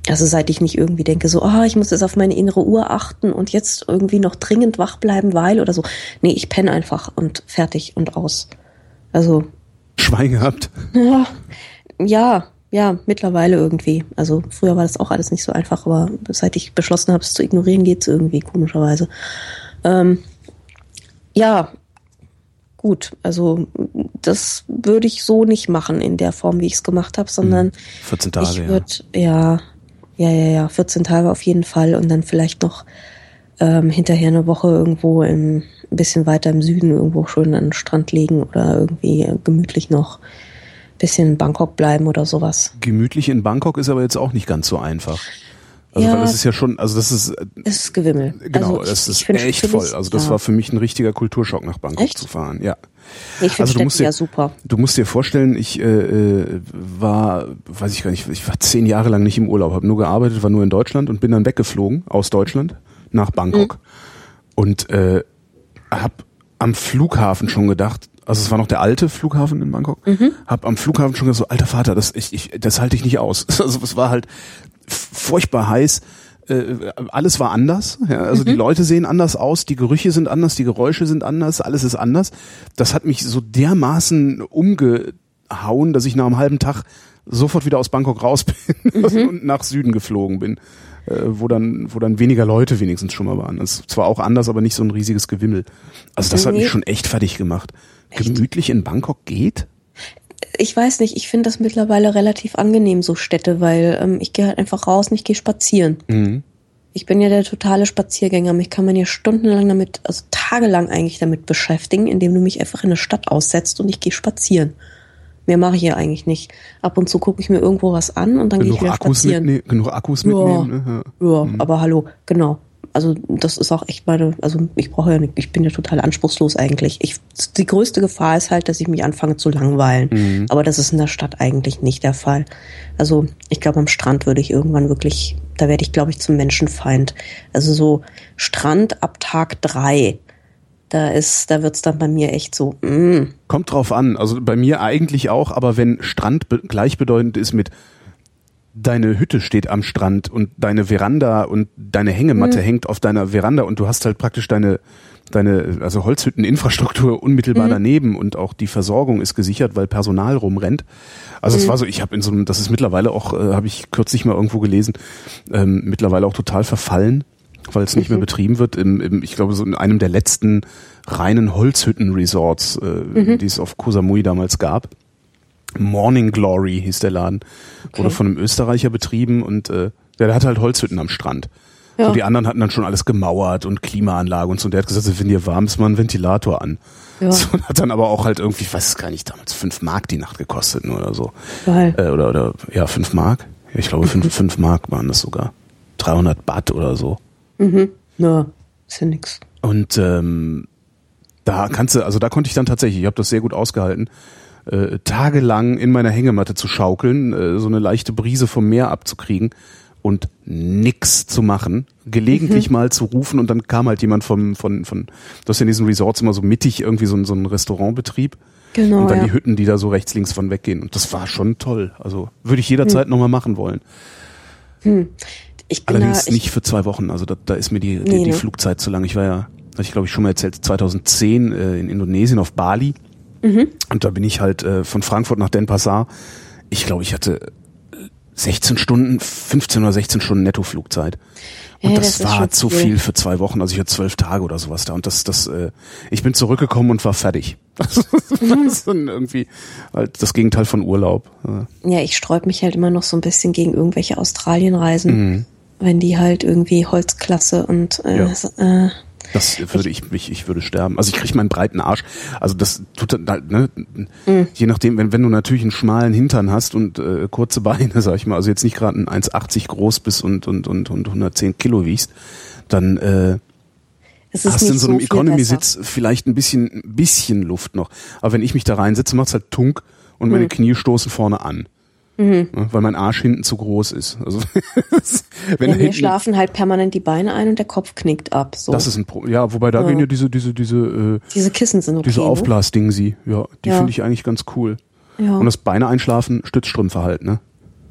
also seit ich nicht irgendwie denke, so, ah, oh, ich muss jetzt auf meine innere Uhr achten und jetzt irgendwie noch dringend wach bleiben, weil oder so. Nee, ich penne einfach und fertig und aus. Also. Schwein gehabt. Ja, ja, ja, mittlerweile irgendwie. Also früher war das auch alles nicht so einfach, aber seit ich beschlossen habe, es zu ignorieren, geht's irgendwie, komischerweise. Ähm, ja, gut. Also das würde ich so nicht machen in der Form, wie ich es gemacht habe, sondern 14 Tage, ich würde ja. ja, ja, ja, 14 Tage auf jeden Fall und dann vielleicht noch ähm, hinterher eine Woche irgendwo im ein bisschen weiter im Süden irgendwo schön an den Strand legen oder irgendwie gemütlich noch ein bisschen in Bangkok bleiben oder sowas. Gemütlich in Bangkok ist aber jetzt auch nicht ganz so einfach. Also Ja. weil das ist ja schon, also das ist Es ist Gewimmel. genau, also ich, das ich ist find- echt voll. ich- Also das ja. war für mich ein richtiger Kulturschock nach Bangkok Echt? zu fahren. Ja. Ich finde also du Städte musst dir- ja super. Du musst dir vorstellen, ich äh, äh, war, weiß ich gar nicht, ich war zehn Jahre lang nicht im Urlaub, habe nur gearbeitet, war nur in Deutschland und bin dann weggeflogen aus Deutschland nach Bangkok und äh, habe am Flughafen schon gedacht, also es war noch der alte Flughafen in Bangkok, hab am Flughafen schon gedacht, so alter Vater, das ich, ich das halte ich nicht aus. Also es war halt furchtbar heiß. Äh, alles war anders. Ja, also die Leute sehen anders aus, die Gerüche sind anders, die Geräusche sind anders, alles ist anders. Das hat mich so dermaßen umgehauen, dass ich nach einem halben Tag sofort wieder aus Bangkok raus bin und nach Süden geflogen bin, äh, wo dann wo dann weniger Leute wenigstens schon mal waren. Das ist zwar auch anders, aber nicht so ein riesiges Gewimmel. Also das hat mich schon echt fertig gemacht. Gemütlich in Bangkok geht? Ich weiß nicht, ich finde das mittlerweile relativ angenehm, so Städte, weil ähm, ich gehe halt einfach raus und ich gehe spazieren. Mhm. Ich bin ja der totale Spaziergänger. Mich kann man ja stundenlang damit, also tagelang eigentlich damit beschäftigen, indem du mich einfach in eine Stadt aussetzt und ich gehe spazieren. Mehr mache ich ja eigentlich nicht. Ab und zu gucke ich mir irgendwo was an und dann gehe ich wieder Akkus, spazieren. mitne genug Akkus Ja. mitnehmen. Ne? Ja. Ja, aber hallo, genau. Also das ist auch echt meine, also ich brauche ja nicht, ich bin ja total anspruchslos eigentlich. Ich, die größte Gefahr ist halt, dass ich mich anfange zu langweilen. Aber das ist in der Stadt eigentlich nicht der Fall. Also ich glaube, am Strand würde ich irgendwann wirklich, da werde ich, glaube ich, zum Menschenfeind. Also so Strand ab Tag drei, da ist, da wird's dann bei mir echt so, mm, Kommt drauf an. Also bei mir eigentlich auch, aber wenn Strand be gleichbedeutend ist mit deine Hütte steht am Strand und deine Veranda und deine Hängematte hängt auf deiner Veranda und du hast halt praktisch deine deine also Holzhütteninfrastruktur unmittelbar daneben und auch die Versorgung ist gesichert, weil Personal rumrennt. Also es war so, ich habe in so einem, das ist mittlerweile auch, äh, habe ich kürzlich mal irgendwo gelesen, ähm, mittlerweile auch total verfallen, weil es nicht mehr betrieben wird. Im, im, ich glaube so in einem der letzten reinen Holzhütten-Resorts, äh, die es auf Koh Samui damals gab. Morning Glory hieß der Laden. Wurde von einem Österreicher betrieben und äh, der, hatte halt Holzhütten am Strand. Ja. So die anderen hatten dann schon alles gemauert und Klimaanlage und so. Und der hat gesagt, wenn dir warm ist, mal einen Ventilator an. Ja. So, und hat dann aber auch halt irgendwie, ich weiß es gar nicht, damals fünf Mark die Nacht gekostet nur oder so. geil. Äh, oder, oder, ja, fünf Mark. Ja, Ich glaube, fünf, fünf Mark waren das sogar. 300 Baht oder so. Na, ist ja nix. Und ähm, da kannst du, also da konnte ich dann tatsächlich, ich habe das sehr gut ausgehalten, äh, tagelang in meiner Hängematte zu schaukeln, äh, so eine leichte Brise vom Meer abzukriegen und nix zu machen, gelegentlich mal zu rufen und dann kam halt jemand vom, von, von, hast ja in diesen Resorts immer so mittig irgendwie so, ein- so ein Restaurantbetrieb Genau, und dann ja. die Hütten, die da so rechts, links von weggehen und das war schon toll. Also würde ich jederzeit noch nochmal machen wollen. Ich bin Allerdings da, ich, nicht für zwei Wochen. Also da, da ist mir die, die, Nee, die ne? Flugzeit zu lang. Ich war ja, hatte ich glaube ich schon mal erzählt, 2010 äh, in Indonesien auf Bali. Mhm. Und da bin ich halt äh, von Frankfurt nach Denpasar. Ich glaube, ich hatte 16 Stunden, 15 oder 16 Stunden Nettoflugzeit. Und Ja, das, das ist war zu viel. viel für zwei Wochen. Also ich hatte zwölf Tage oder sowas da. Und das, das, äh, ich bin zurückgekommen und war fertig. das ist dann irgendwie halt das Gegenteil von Urlaub. Äh, Ja, ich sträub mich halt immer noch so ein bisschen gegen irgendwelche Australienreisen, Mhm. wenn die halt irgendwie Holzklasse und äh, Ja. äh, Das würde ich, ich, ich würde sterben. Also ich kriege meinen breiten Arsch. Also das tut dann halt, ne, je nachdem, wenn, wenn du natürlich einen schmalen Hintern hast und äh, kurze Beine, sag ich mal, also jetzt nicht gerade ein 1,80 groß bist und, und, und, und 110 Kilo wiegst, dann äh, hast du in so einem besser. Economy-Sitz vielleicht ein bisschen, ein bisschen Luft noch. Aber wenn ich mich da reinsetze, macht's halt tunk und Mhm. meine Knie stoßen vorne an. Ne, weil mein Arsch hinten zu groß ist. Also wenn Ja, hinten, schlafen halt permanent die Beine ein und der Kopf knickt ab. So. das ist ein Pro ja, wobei da Ja. gehen ja diese, diese, diese äh, Diese Kissen sind okay. Diese ne? Aufblasding sie, ja, die Ja. finde ich eigentlich ganz cool. Ja. Und das Beine einschlafen, Stützstrümpfe halt, ne?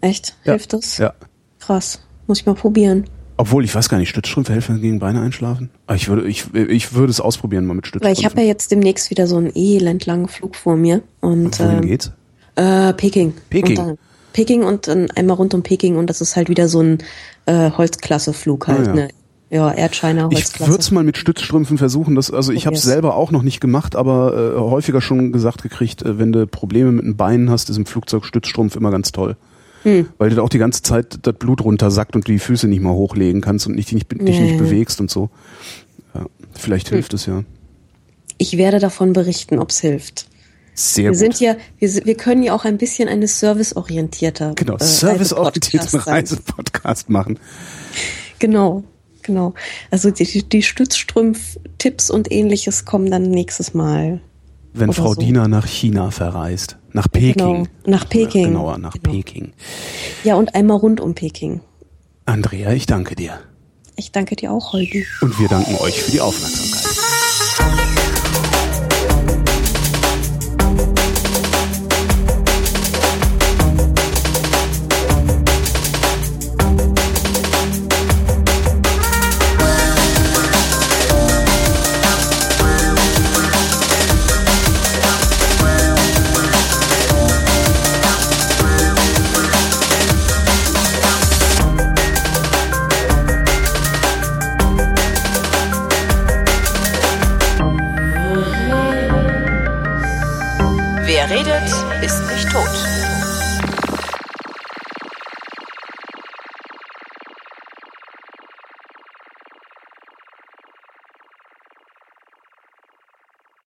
Echt? Hilft das? Ja. Krass. Muss ich mal probieren. Obwohl, ich weiß gar nicht, Stützstrümpfe helfen gegen Beine einschlafen? Aber ich würde, ich, ich würde es ausprobieren mal mit Weil Stützstrümpfen. ich habe ja jetzt demnächst wieder so einen elendlangen Flug vor mir. Und Wohin ähm, geht's? Äh, Peking. Peking. Peking und dann einmal rund um Peking und das ist halt wieder so ein äh, Holzklasse-Flug halt, Ah, ja. ne? Ja, Erdscheiner, Ich würde es mal mit Stützstrümpfen versuchen. Das, also ich habe es selber auch noch nicht gemacht, aber äh, häufiger schon gesagt gekriegt, äh, wenn du Probleme mit den Beinen hast, ist im Flugzeug Stützstrumpf immer ganz toll. Hm. Weil du da auch die ganze Zeit das Blut runtersackt und du die Füße nicht mal hochlegen kannst und nicht, nicht, dich nee. nicht bewegst und so. Ja, vielleicht hm. hilft es ja. Ich werde davon berichten, ob es hilft. Sehr wir gut. sind ja, wir, wir können ja auch ein bisschen eine serviceorientierter genau äh, serviceorientierten Reisepodcast machen. Genau, genau. Also die, die Stützstrumpf-Tipps und ähnliches kommen dann nächstes Mal. Wenn Frau so. Diener nach China verreist. Nach Peking. Genau, nach Peking. Genauer, nach genau. Peking. Ja, und einmal rund um Peking. Andrea, ich danke dir. Ich danke dir auch, Holgi. Und wir danken euch für die Aufmerksamkeit.